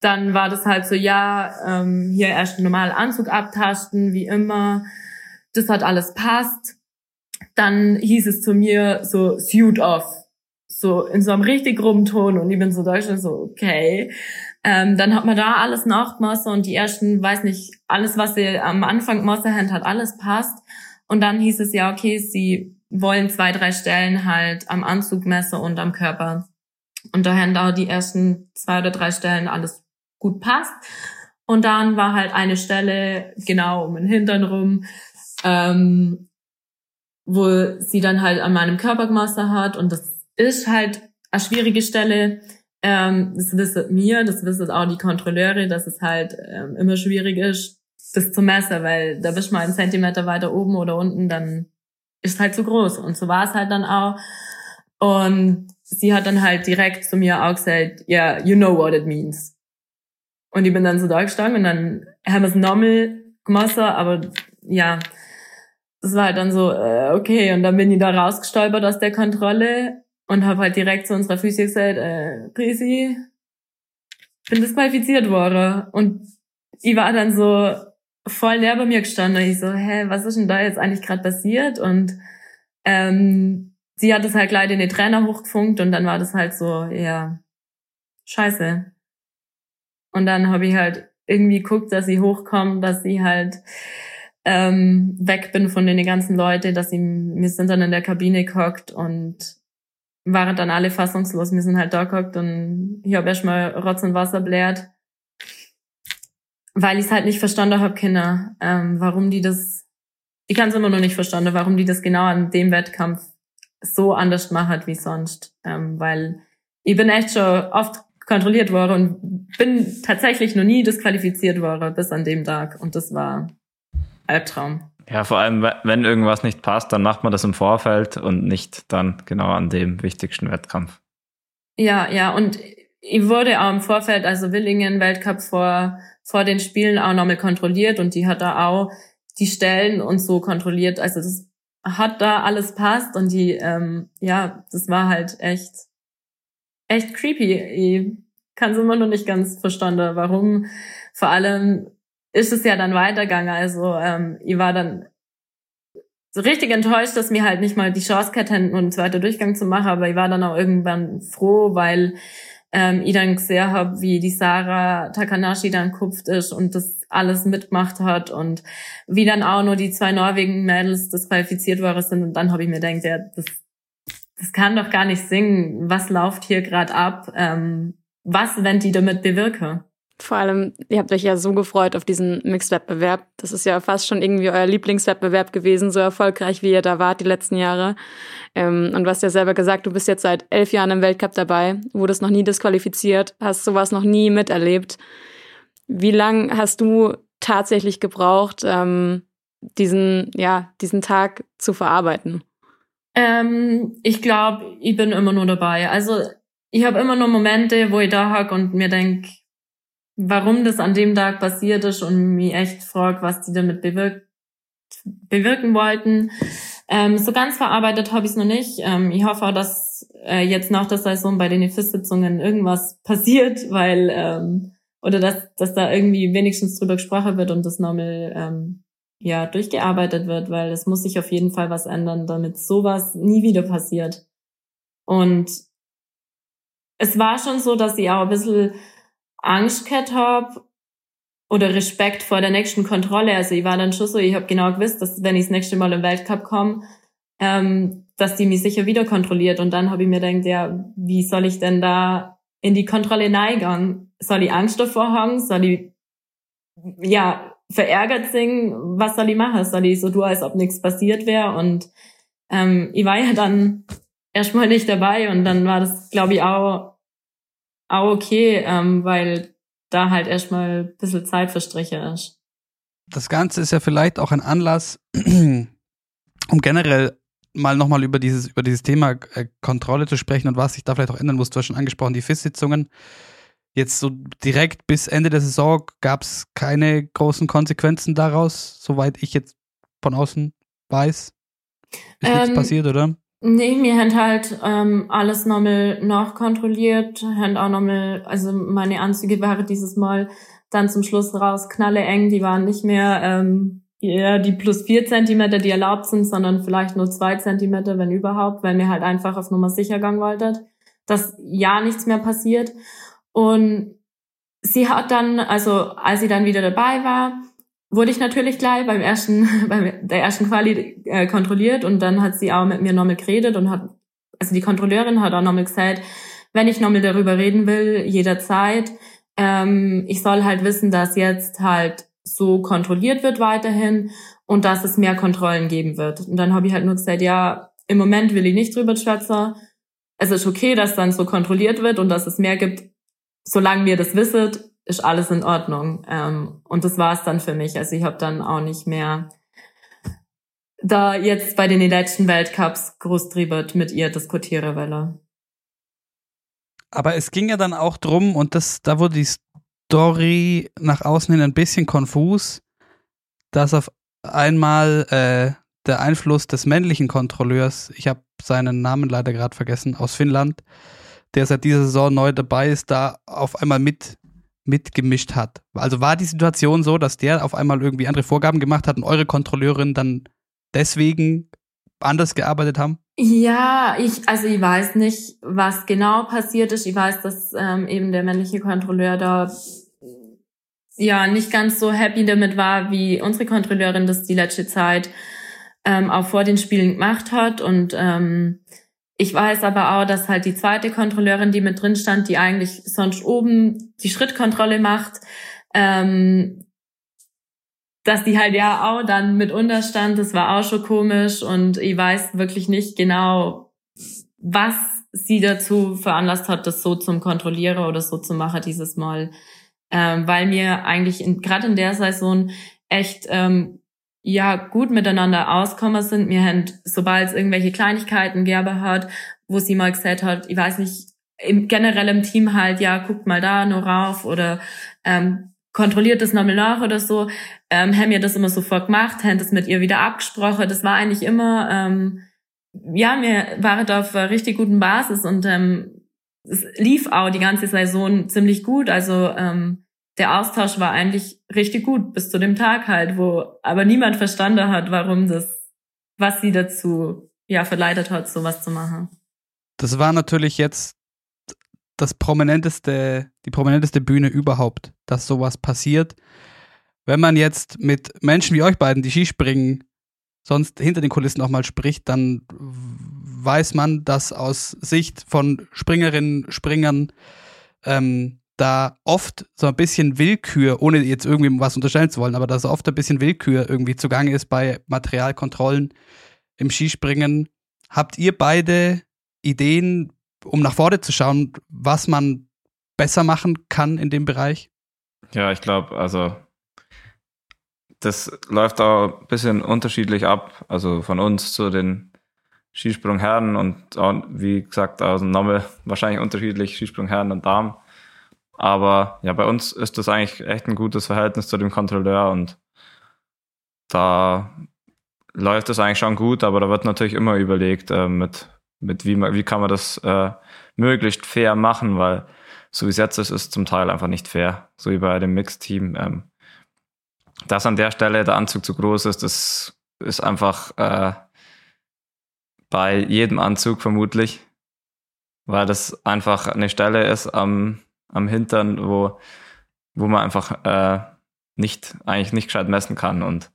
dann war das halt so, ja, ähm, hier erst normal Anzug abtasten, wie immer. Das hat alles passt. Dann hieß es zu mir so, suit off. So in so einem richtig groben Ton und ich bin so deutsch so, okay. Ähm, dann hat man da alles nachgemacht und die ersten, weiß nicht, alles, was sie am Anfang gemacht hat, alles passt. Und dann hieß es ja, okay, sie wollen zwei, drei Stellen halt am Anzugmesser und am Körper. Und da haben da die ersten zwei oder drei Stellen alles gut passt. Und dann war halt eine Stelle genau um den Hintern rum, ähm, wo sie dann halt an meinem Körper gemastert hat. Und das ist halt eine schwierige Stelle. Ähm, das wissen mir, das wissen auch die Kontrolleure, dass es halt ähm, immer schwierig ist, das zu messen, weil da bist du mal einen Zentimeter weiter oben oder unten, dann ist halt zu groß. Und so war es halt dann auch. Und sie hat dann halt direkt zu mir auch gesagt, ja, yeah, you know what it means. Und ich bin dann so da gestanden und dann haben wir es normal gemacht, aber ja, das war halt dann so, äh, okay, und dann bin ich da rausgestolpert aus der Kontrolle und habe halt direkt zu unserer Physio gesagt, äh, Prisi, bin disqualifiziert worden. Und ich war dann so, voll näher bei mir gestanden. Und ich so, hä, was ist denn da jetzt eigentlich gerade passiert? Und ähm, sie hat es halt gleich in den Trainer hochgefunkt und dann war das halt so, ja, scheiße. Und dann habe ich halt irgendwie guckt, dass sie hochkommt, dass sie halt ähm, weg bin von den ganzen Leuten, dass sie, wir sind dann in der Kabine gehockt und waren dann alle fassungslos. Wir sind halt da gehockt und ich habe erstmal Rotz und Wasser blärt weil ich es halt nicht verstanden habe, Kinder, ähm, warum die das, ich kann es immer noch nicht verstanden, warum die das genau an dem Wettkampf so anders machen wie sonst, ähm, weil ich bin echt schon oft kontrolliert worden und bin tatsächlich noch nie disqualifiziert worden bis an dem Tag und das war Albtraum. Ja, vor allem, wenn irgendwas nicht passt, dann macht man das im Vorfeld und nicht dann genau an dem wichtigsten Wettkampf. Ja, ja, und ich wurde auch im Vorfeld, also Willingen Weltcup vor vor den Spielen auch nochmal kontrolliert und die hat da auch die Stellen und so kontrolliert. Also das hat da alles passt und die, ähm, ja, das war halt echt, echt creepy. Ich kann es immer noch nicht ganz verstanden, warum. Vor allem ist es ja dann weitergegangen. Also ähm, ich war dann so richtig enttäuscht, dass mir halt nicht mal die Chance gehabt hätten, einen zweiten Durchgang zu machen, aber ich war dann auch irgendwann froh, weil ähm, ich dann gesehen habe, wie die Sarah Takanashi dann kupft ist und das alles mitgemacht hat und wie dann auch nur die zwei Norwegen-Mädels disqualifiziert worden sind. Und dann habe ich mir gedacht, ja, das, das kann doch gar nicht singen. Was läuft hier gerade ab? Ähm, was, wenn die damit bewirke? Vor allem, ihr habt euch ja so gefreut auf diesen Mixed-Wettbewerb. Das ist ja fast schon irgendwie euer Lieblingswettbewerb gewesen, so erfolgreich wie ihr da wart die letzten Jahre. Ähm, und du hast ja selber gesagt, du bist jetzt seit elf Jahren im Weltcup dabei, wurdest noch nie disqualifiziert, hast sowas noch nie miterlebt. Wie lang hast du tatsächlich gebraucht, ähm, diesen, ja, diesen Tag zu verarbeiten? Ähm, ich glaube, ich bin immer nur dabei. Also ich habe immer nur Momente, wo ich da hocke und mir denk, warum das an dem Tag passiert ist und mich echt fragt, was die damit bewirkt, bewirken wollten. Ähm, so ganz verarbeitet habe ich es noch nicht. Ähm, ich hoffe auch, dass äh, jetzt nach der Saison bei den FIS-Sitzungen irgendwas passiert, weil ähm, oder dass, dass da irgendwie wenigstens drüber gesprochen wird und das nochmal ähm, ja durchgearbeitet wird, weil es muss sich auf jeden Fall was ändern, damit sowas nie wieder passiert. Und es war schon so, dass ich auch ein bisschen Angst gehabt habe oder Respekt vor der nächsten Kontrolle. Also ich war dann schon so, ich habe genau gewusst, dass wenn ich das nächste Mal im Weltcup komme, ähm, dass die mich sicher wieder kontrolliert. Und dann habe ich mir gedacht, ja, wie soll ich denn da in die Kontrolle neigen? Soll ich Angst davor haben? Soll ich ja verärgert singen? Was soll ich machen? Soll ich so tun, als ob nichts passiert wäre? Und ähm, ich war ja dann erstmal nicht dabei und dann war das, glaube ich, auch auch okay, ähm, weil da halt erstmal ein bisschen Zeit verstrichen ist. Das Ganze ist ja vielleicht auch ein Anlass, *clears throat* um generell mal nochmal über dieses, über dieses Thema äh, Kontrolle zu sprechen und was sich da vielleicht auch ändern muss. Du hast schon angesprochen, die FIS-Sitzungen. Jetzt so direkt bis Ende der Saison gab es keine großen Konsequenzen daraus, soweit ich jetzt von außen weiß. Ist ähm, nichts passiert, oder? Nee, wir haben halt ähm, alles nochmal nachkontrolliert, haben auch nochmal, also meine Anzüge waren dieses Mal dann zum Schluss raus knalle eng, die waren nicht mehr ähm, eher die plus vier Zentimeter, die erlaubt sind, sondern vielleicht nur zwei Zentimeter, wenn überhaupt, weil mir halt einfach auf Nummer sicher gegangen wolltet, dass ja nichts mehr passiert. Und sie hat dann, also als sie dann wieder dabei war, wurde ich natürlich gleich beim ersten, *laughs* beim der ersten Quali äh, kontrolliert und dann hat sie auch mit mir nochmal geredet und hat, also die Kontrolleurin hat auch nochmal gesagt, wenn ich nochmal darüber reden will, jederzeit, ähm, ich soll halt wissen, dass jetzt halt so kontrolliert wird weiterhin und dass es mehr Kontrollen geben wird. Und dann habe ich halt nur gesagt, ja, im Moment will ich nicht drüber schwätzen. Es ist okay, dass dann so kontrolliert wird und dass es mehr gibt, solange wir das wisset, ist alles in Ordnung. Ähm, und das war es dann für mich. Also ich habe dann auch nicht mehr da jetzt bei den letzten Weltcups groß drüber mit ihr diskutiere welle. Aber es ging ja dann auch drum, und das, da wurde die Story nach außen hin ein bisschen konfus, dass auf einmal äh, der Einfluss des männlichen Kontrolleurs, ich habe seinen Namen leider gerade vergessen, aus Finnland, der seit dieser Saison neu dabei ist, da auf einmal mit mitgemischt hat. Also war die Situation so, dass der auf einmal irgendwie andere Vorgaben gemacht hat und eure Kontrolleurin dann deswegen anders gearbeitet haben? Ja, ich, also ich weiß nicht, was genau passiert ist. Ich weiß, dass ähm, eben der männliche Kontrolleur da ja nicht ganz so happy damit war, wie unsere Kontrolleurin das die letzte Zeit ähm, auch vor den Spielen gemacht hat und ähm, ich weiß aber auch, dass halt die zweite Kontrolleurin, die mit drin stand, die eigentlich sonst oben die Schrittkontrolle macht, ähm, dass die halt ja auch dann mit unterstand. Das war auch schon komisch und ich weiß wirklich nicht genau, was sie dazu veranlasst hat, das so zum Kontrollierer oder so zu machen dieses Mal. Ähm, weil mir eigentlich gerade in der Saison echt ähm, ja gut miteinander auskommen sind. Wir haben, sobald es irgendwelche Kleinigkeiten gegeben hat, wo sie mal gesagt hat, ich weiß nicht, im, generell im Team halt, ja, guckt mal da nur rauf oder ähm, kontrolliert das nochmal nach oder so, ähm, haben wir das immer sofort gemacht, haben das mit ihr wieder abgesprochen. Das war eigentlich immer, ähm, ja, wir waren da auf einer richtig guten Basis und ähm, es lief auch die ganze Saison ziemlich gut. Also ähm, der Austausch war eigentlich richtig gut bis zu dem Tag halt, wo aber niemand verstanden hat, warum das, was sie dazu ja verleitet hat, sowas zu machen. Das war natürlich jetzt das prominenteste, die prominenteste Bühne überhaupt, dass sowas passiert. Wenn man jetzt mit Menschen wie euch beiden, die Skispringen, sonst hinter den Kulissen auch mal spricht, dann weiß man, dass aus Sicht von Springerinnen, Springern ähm, da oft so ein bisschen Willkür, ohne jetzt irgendwie was unterstellen zu wollen, aber dass oft ein bisschen Willkür irgendwie zugange ist bei Materialkontrollen im Skispringen. Habt ihr beide Ideen, um nach vorne zu schauen, was man besser machen kann in dem Bereich? Ja, ich glaube, also das läuft auch ein bisschen unterschiedlich ab, also von uns zu den Skisprungherren und wie gesagt, aus dem Nommel *laughs* wahrscheinlich unterschiedlich Skisprungherren und Damen. Aber ja, bei uns ist das eigentlich echt ein gutes Verhältnis zu dem Kontrolleur und da läuft es eigentlich schon gut, aber da wird natürlich immer überlegt, äh, mit, mit wie, wie kann man das äh, möglichst fair machen, weil so wie es jetzt ist, ist zum Teil einfach nicht fair, so wie bei dem Mixteam. Ähm, dass an der Stelle der Anzug zu groß ist, das ist einfach äh, bei jedem Anzug vermutlich, weil das einfach eine Stelle ist am am Hintern, wo, wo man einfach äh, nicht, eigentlich nicht gescheit messen kann. Und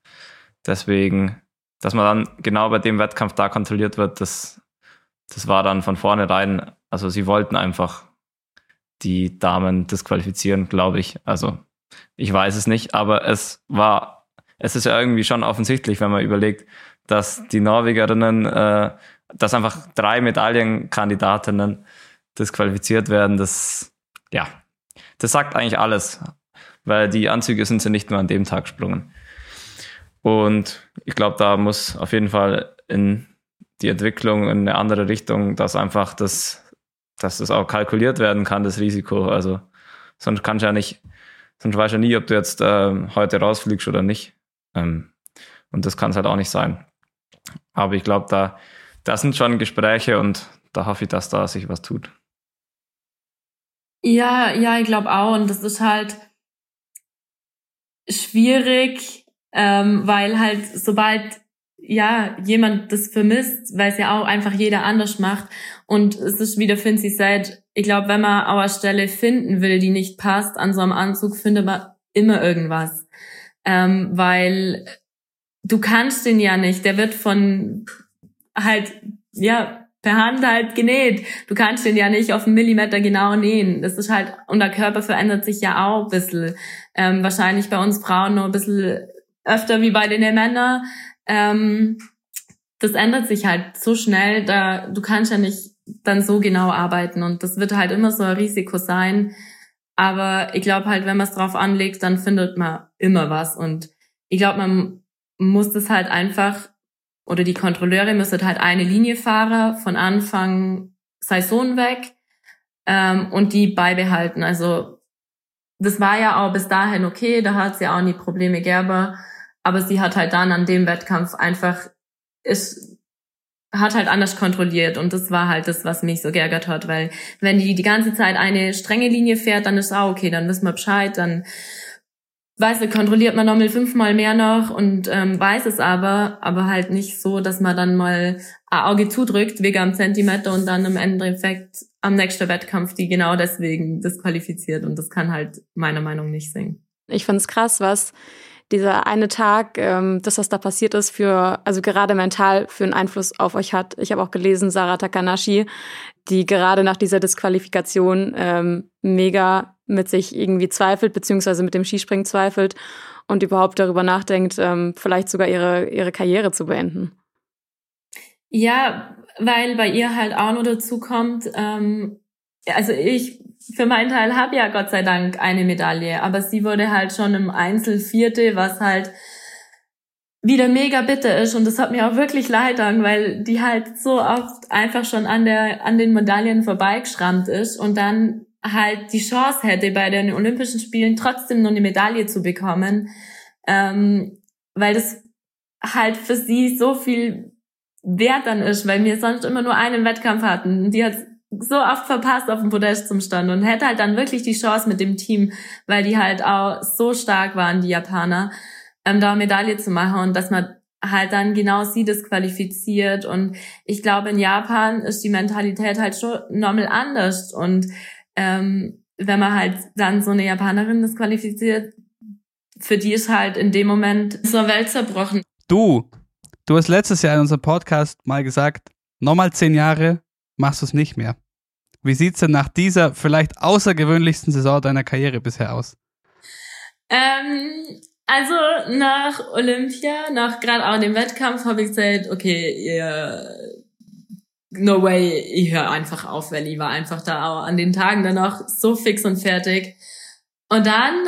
deswegen, dass man dann genau bei dem Wettkampf da kontrolliert wird, das, das war dann von vornherein, also sie wollten einfach die Damen disqualifizieren, glaube ich. Also ich weiß es nicht, aber es war, es ist ja irgendwie schon offensichtlich, wenn man überlegt, dass die Norwegerinnen, äh, dass einfach drei Medaillenkandidatinnen disqualifiziert werden. Das ja, das sagt eigentlich alles, weil die Anzüge sind sie nicht nur an dem Tag gesprungen. Und ich glaube, da muss auf jeden Fall in die Entwicklung in eine andere Richtung, dass einfach das, dass das auch kalkuliert werden kann, das Risiko. Also sonst kannst du ja nicht, sonst weißt du ja nie, ob du jetzt äh, heute rausfliegst oder nicht. Ähm, und das kann es halt auch nicht sein. Aber ich glaube, da, das sind schon Gespräche und da hoffe ich, dass da sich was tut. Ja, ja, ich glaube auch. Und das ist halt schwierig, ähm, weil halt sobald ja jemand das vermisst, weil es ja auch einfach jeder anders macht. Und es ist wie der Finzi sagt, ich glaube, wenn man auch eine Stelle finden will, die nicht passt an so einem Anzug, findet man immer irgendwas. Ähm, weil du kannst den ja nicht. Der wird von halt, ja, per Hand halt genäht. Du kannst den ja nicht auf einen Millimeter genau nähen. Das ist halt, und der Körper verändert sich ja auch ein bisschen. Ähm, wahrscheinlich bei uns Frauen nur ein bisschen öfter wie bei den Männern. Ähm, das ändert sich halt so schnell, da du kannst ja nicht dann so genau arbeiten und das wird halt immer so ein Risiko sein. Aber ich glaube halt, wenn man es drauf anlegt, dann findet man immer was und ich glaube, man muss das halt einfach oder die Kontrolleure müssen halt eine Linie fahren von Anfang Saison weg ähm, und die beibehalten. Also das war ja auch bis dahin okay, da hat sie auch nie Probleme gegeben, aber sie hat halt dann an dem Wettkampf einfach ist hat halt anders kontrolliert und das war halt das, was mich so geärgert hat, weil wenn die die ganze Zeit eine strenge Linie fährt, dann ist auch okay, dann wissen wir Bescheid, dann weiß nicht, kontrolliert man nochmal fünfmal mehr noch und ähm, weiß es aber, aber halt nicht so, dass man dann mal ein Auge zudrückt, wegen am Zentimeter und dann im Endeffekt am nächsten Wettkampf die genau deswegen disqualifiziert und das kann halt meiner Meinung nicht singen. Ich find's krass, was dieser eine Tag, ähm, das, was da passiert ist, für, also gerade mental für einen Einfluss auf euch hat. Ich habe auch gelesen, Sarah Takanashi, die gerade nach dieser Disqualifikation ähm, mega mit sich irgendwie zweifelt, beziehungsweise mit dem Skispringen zweifelt und überhaupt darüber nachdenkt, ähm, vielleicht sogar ihre, ihre Karriere zu beenden. Ja, weil bei ihr halt auch noch dazu kommt, ähm, also ich für meinen Teil habe ja Gott sei Dank eine Medaille, aber sie wurde halt schon im Einzel Vierte, was halt wieder mega bitter ist und das hat mir auch wirklich leid an, weil die halt so oft einfach schon an der an den Medaillen vorbeigeschrammt ist und dann halt die Chance hätte bei den Olympischen Spielen trotzdem noch eine Medaille zu bekommen, ähm, weil das halt für sie so viel wert dann ist, weil wir sonst immer nur einen Wettkampf hatten. Die hat so oft verpasst auf dem Podest zum Stand und hätte halt dann wirklich die Chance mit dem Team, weil die halt auch so stark waren, die Japaner, ähm, da eine Medaille zu machen und dass man halt dann genau sie disqualifiziert und ich glaube in Japan ist die Mentalität halt schon normal anders. Und ähm, wenn man halt dann so eine Japanerin disqualifiziert, für die ist halt in dem Moment so eine Welt zerbrochen. Du, du hast letztes Jahr in unserem Podcast mal gesagt, nochmal zehn Jahre machst du es nicht mehr. Wie sieht's denn nach dieser vielleicht außergewöhnlichsten Saison deiner Karriere bisher aus? Ähm, also nach Olympia, nach gerade auch dem Wettkampf, habe ich gesagt, okay, ihr, no way, ich höre einfach auf, weil ich war einfach da auch an den Tagen danach so fix und fertig. Und dann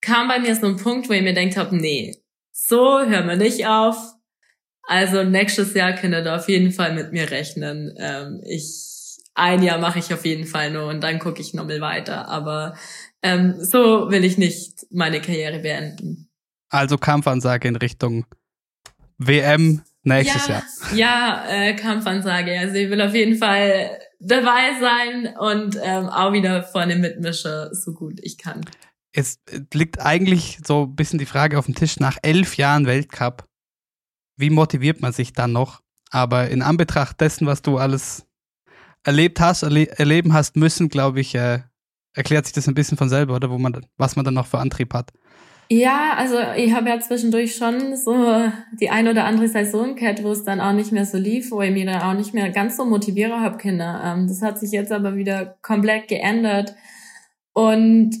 kam bei mir so ein Punkt, wo ich mir denkt habe, nee, so hören wir nicht auf. Also nächstes Jahr könnt ihr da auf jeden Fall mit mir rechnen. Ähm, ich ein Jahr mache ich auf jeden Fall nur und dann gucke ich nochmal weiter. Aber ähm, so will ich nicht meine Karriere beenden. Also Kampfansage in Richtung WM nächstes ja, Jahr. Ja, äh, Kampfansage. Also ich will auf jeden Fall dabei sein und ähm, auch wieder vorne mitmische, so gut ich kann. Es liegt eigentlich so ein bisschen die Frage auf dem Tisch nach elf Jahren Weltcup. Wie motiviert man sich dann noch? Aber in Anbetracht dessen, was du alles erlebt hast, erle erleben hast müssen, glaube ich, äh, erklärt sich das ein bisschen von selber, oder wo man, was man dann noch für Antrieb hat. Ja, also ich habe ja zwischendurch schon so die ein oder andere Saison gehabt, wo es dann auch nicht mehr so lief, wo ich mich dann auch nicht mehr ganz so motiviere habe, Kinder. Ähm, das hat sich jetzt aber wieder komplett geändert. Und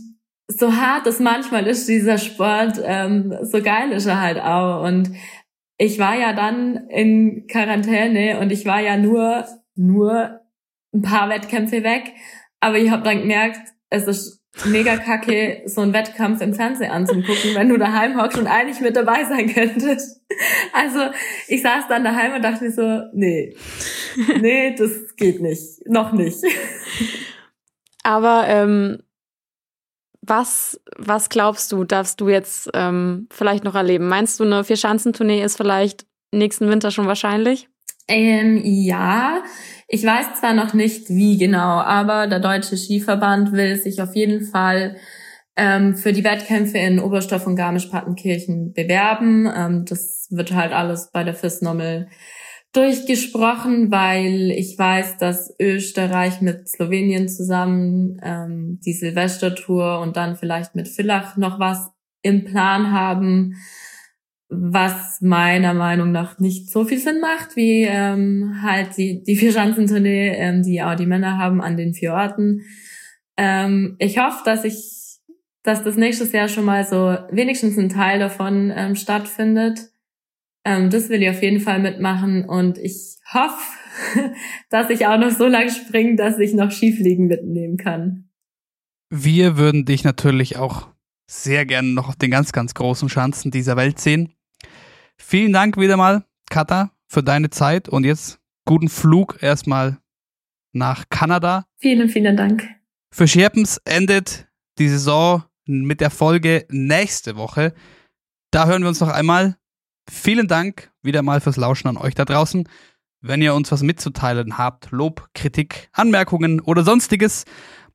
so hart es manchmal ist, dieser Sport, ähm, so geil ist er halt auch. Und ich war ja dann in Quarantäne und ich war ja nur, nur ein paar Wettkämpfe weg. Aber ich habe dann gemerkt, es ist mega kacke, so einen Wettkampf im Fernsehen anzugucken, wenn du daheim hockst und eigentlich mit dabei sein könntest. Also ich saß dann daheim und dachte so, nee, nee, das geht nicht, noch nicht. Aber ähm, was, was glaubst du, darfst du jetzt ähm, vielleicht noch erleben? Meinst du, eine Vierschanzentournee ist vielleicht nächsten Winter schon wahrscheinlich? Ähm, ja, ich weiß zwar noch nicht, wie genau, aber der Deutsche Skiverband will sich auf jeden Fall ähm, für die Wettkämpfe in Oberstoff und Garmisch-Partenkirchen bewerben. Ähm, das wird halt alles bei der FIS nochmal durchgesprochen, weil ich weiß, dass Österreich mit Slowenien zusammen ähm, die Silvestertour und dann vielleicht mit Villach noch was im Plan haben was meiner Meinung nach nicht so viel Sinn macht, wie ähm, halt die, die Vierschanzentournee, ähm, die auch die Männer haben an den vier Orten. Ähm, ich hoffe, dass ich, dass das nächstes Jahr schon mal so wenigstens ein Teil davon ähm, stattfindet. Ähm, das will ich auf jeden Fall mitmachen und ich hoffe, *laughs* dass ich auch noch so lang springe, dass ich noch Skifliegen mitnehmen kann. Wir würden dich natürlich auch sehr gerne noch auf den ganz, ganz großen Schanzen dieser Welt sehen. Vielen Dank wieder mal, Katha, für deine Zeit und jetzt guten Flug erstmal nach Kanada. Vielen, vielen Dank. Für Scherpens endet die Saison mit der Folge nächste Woche. Da hören wir uns noch einmal. Vielen Dank wieder mal fürs Lauschen an euch da draußen. Wenn ihr uns was mitzuteilen habt, Lob, Kritik, Anmerkungen oder sonstiges,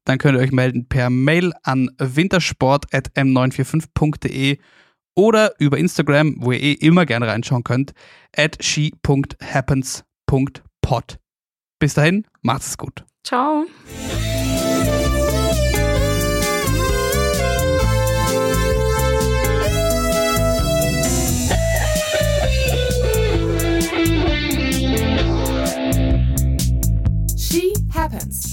dann könnt ihr euch melden per Mail an wintersport.m945.de oder über Instagram, wo ihr eh immer gerne reinschauen könnt, at she.happens.pod. Bis dahin, macht's gut. Ciao. She happens.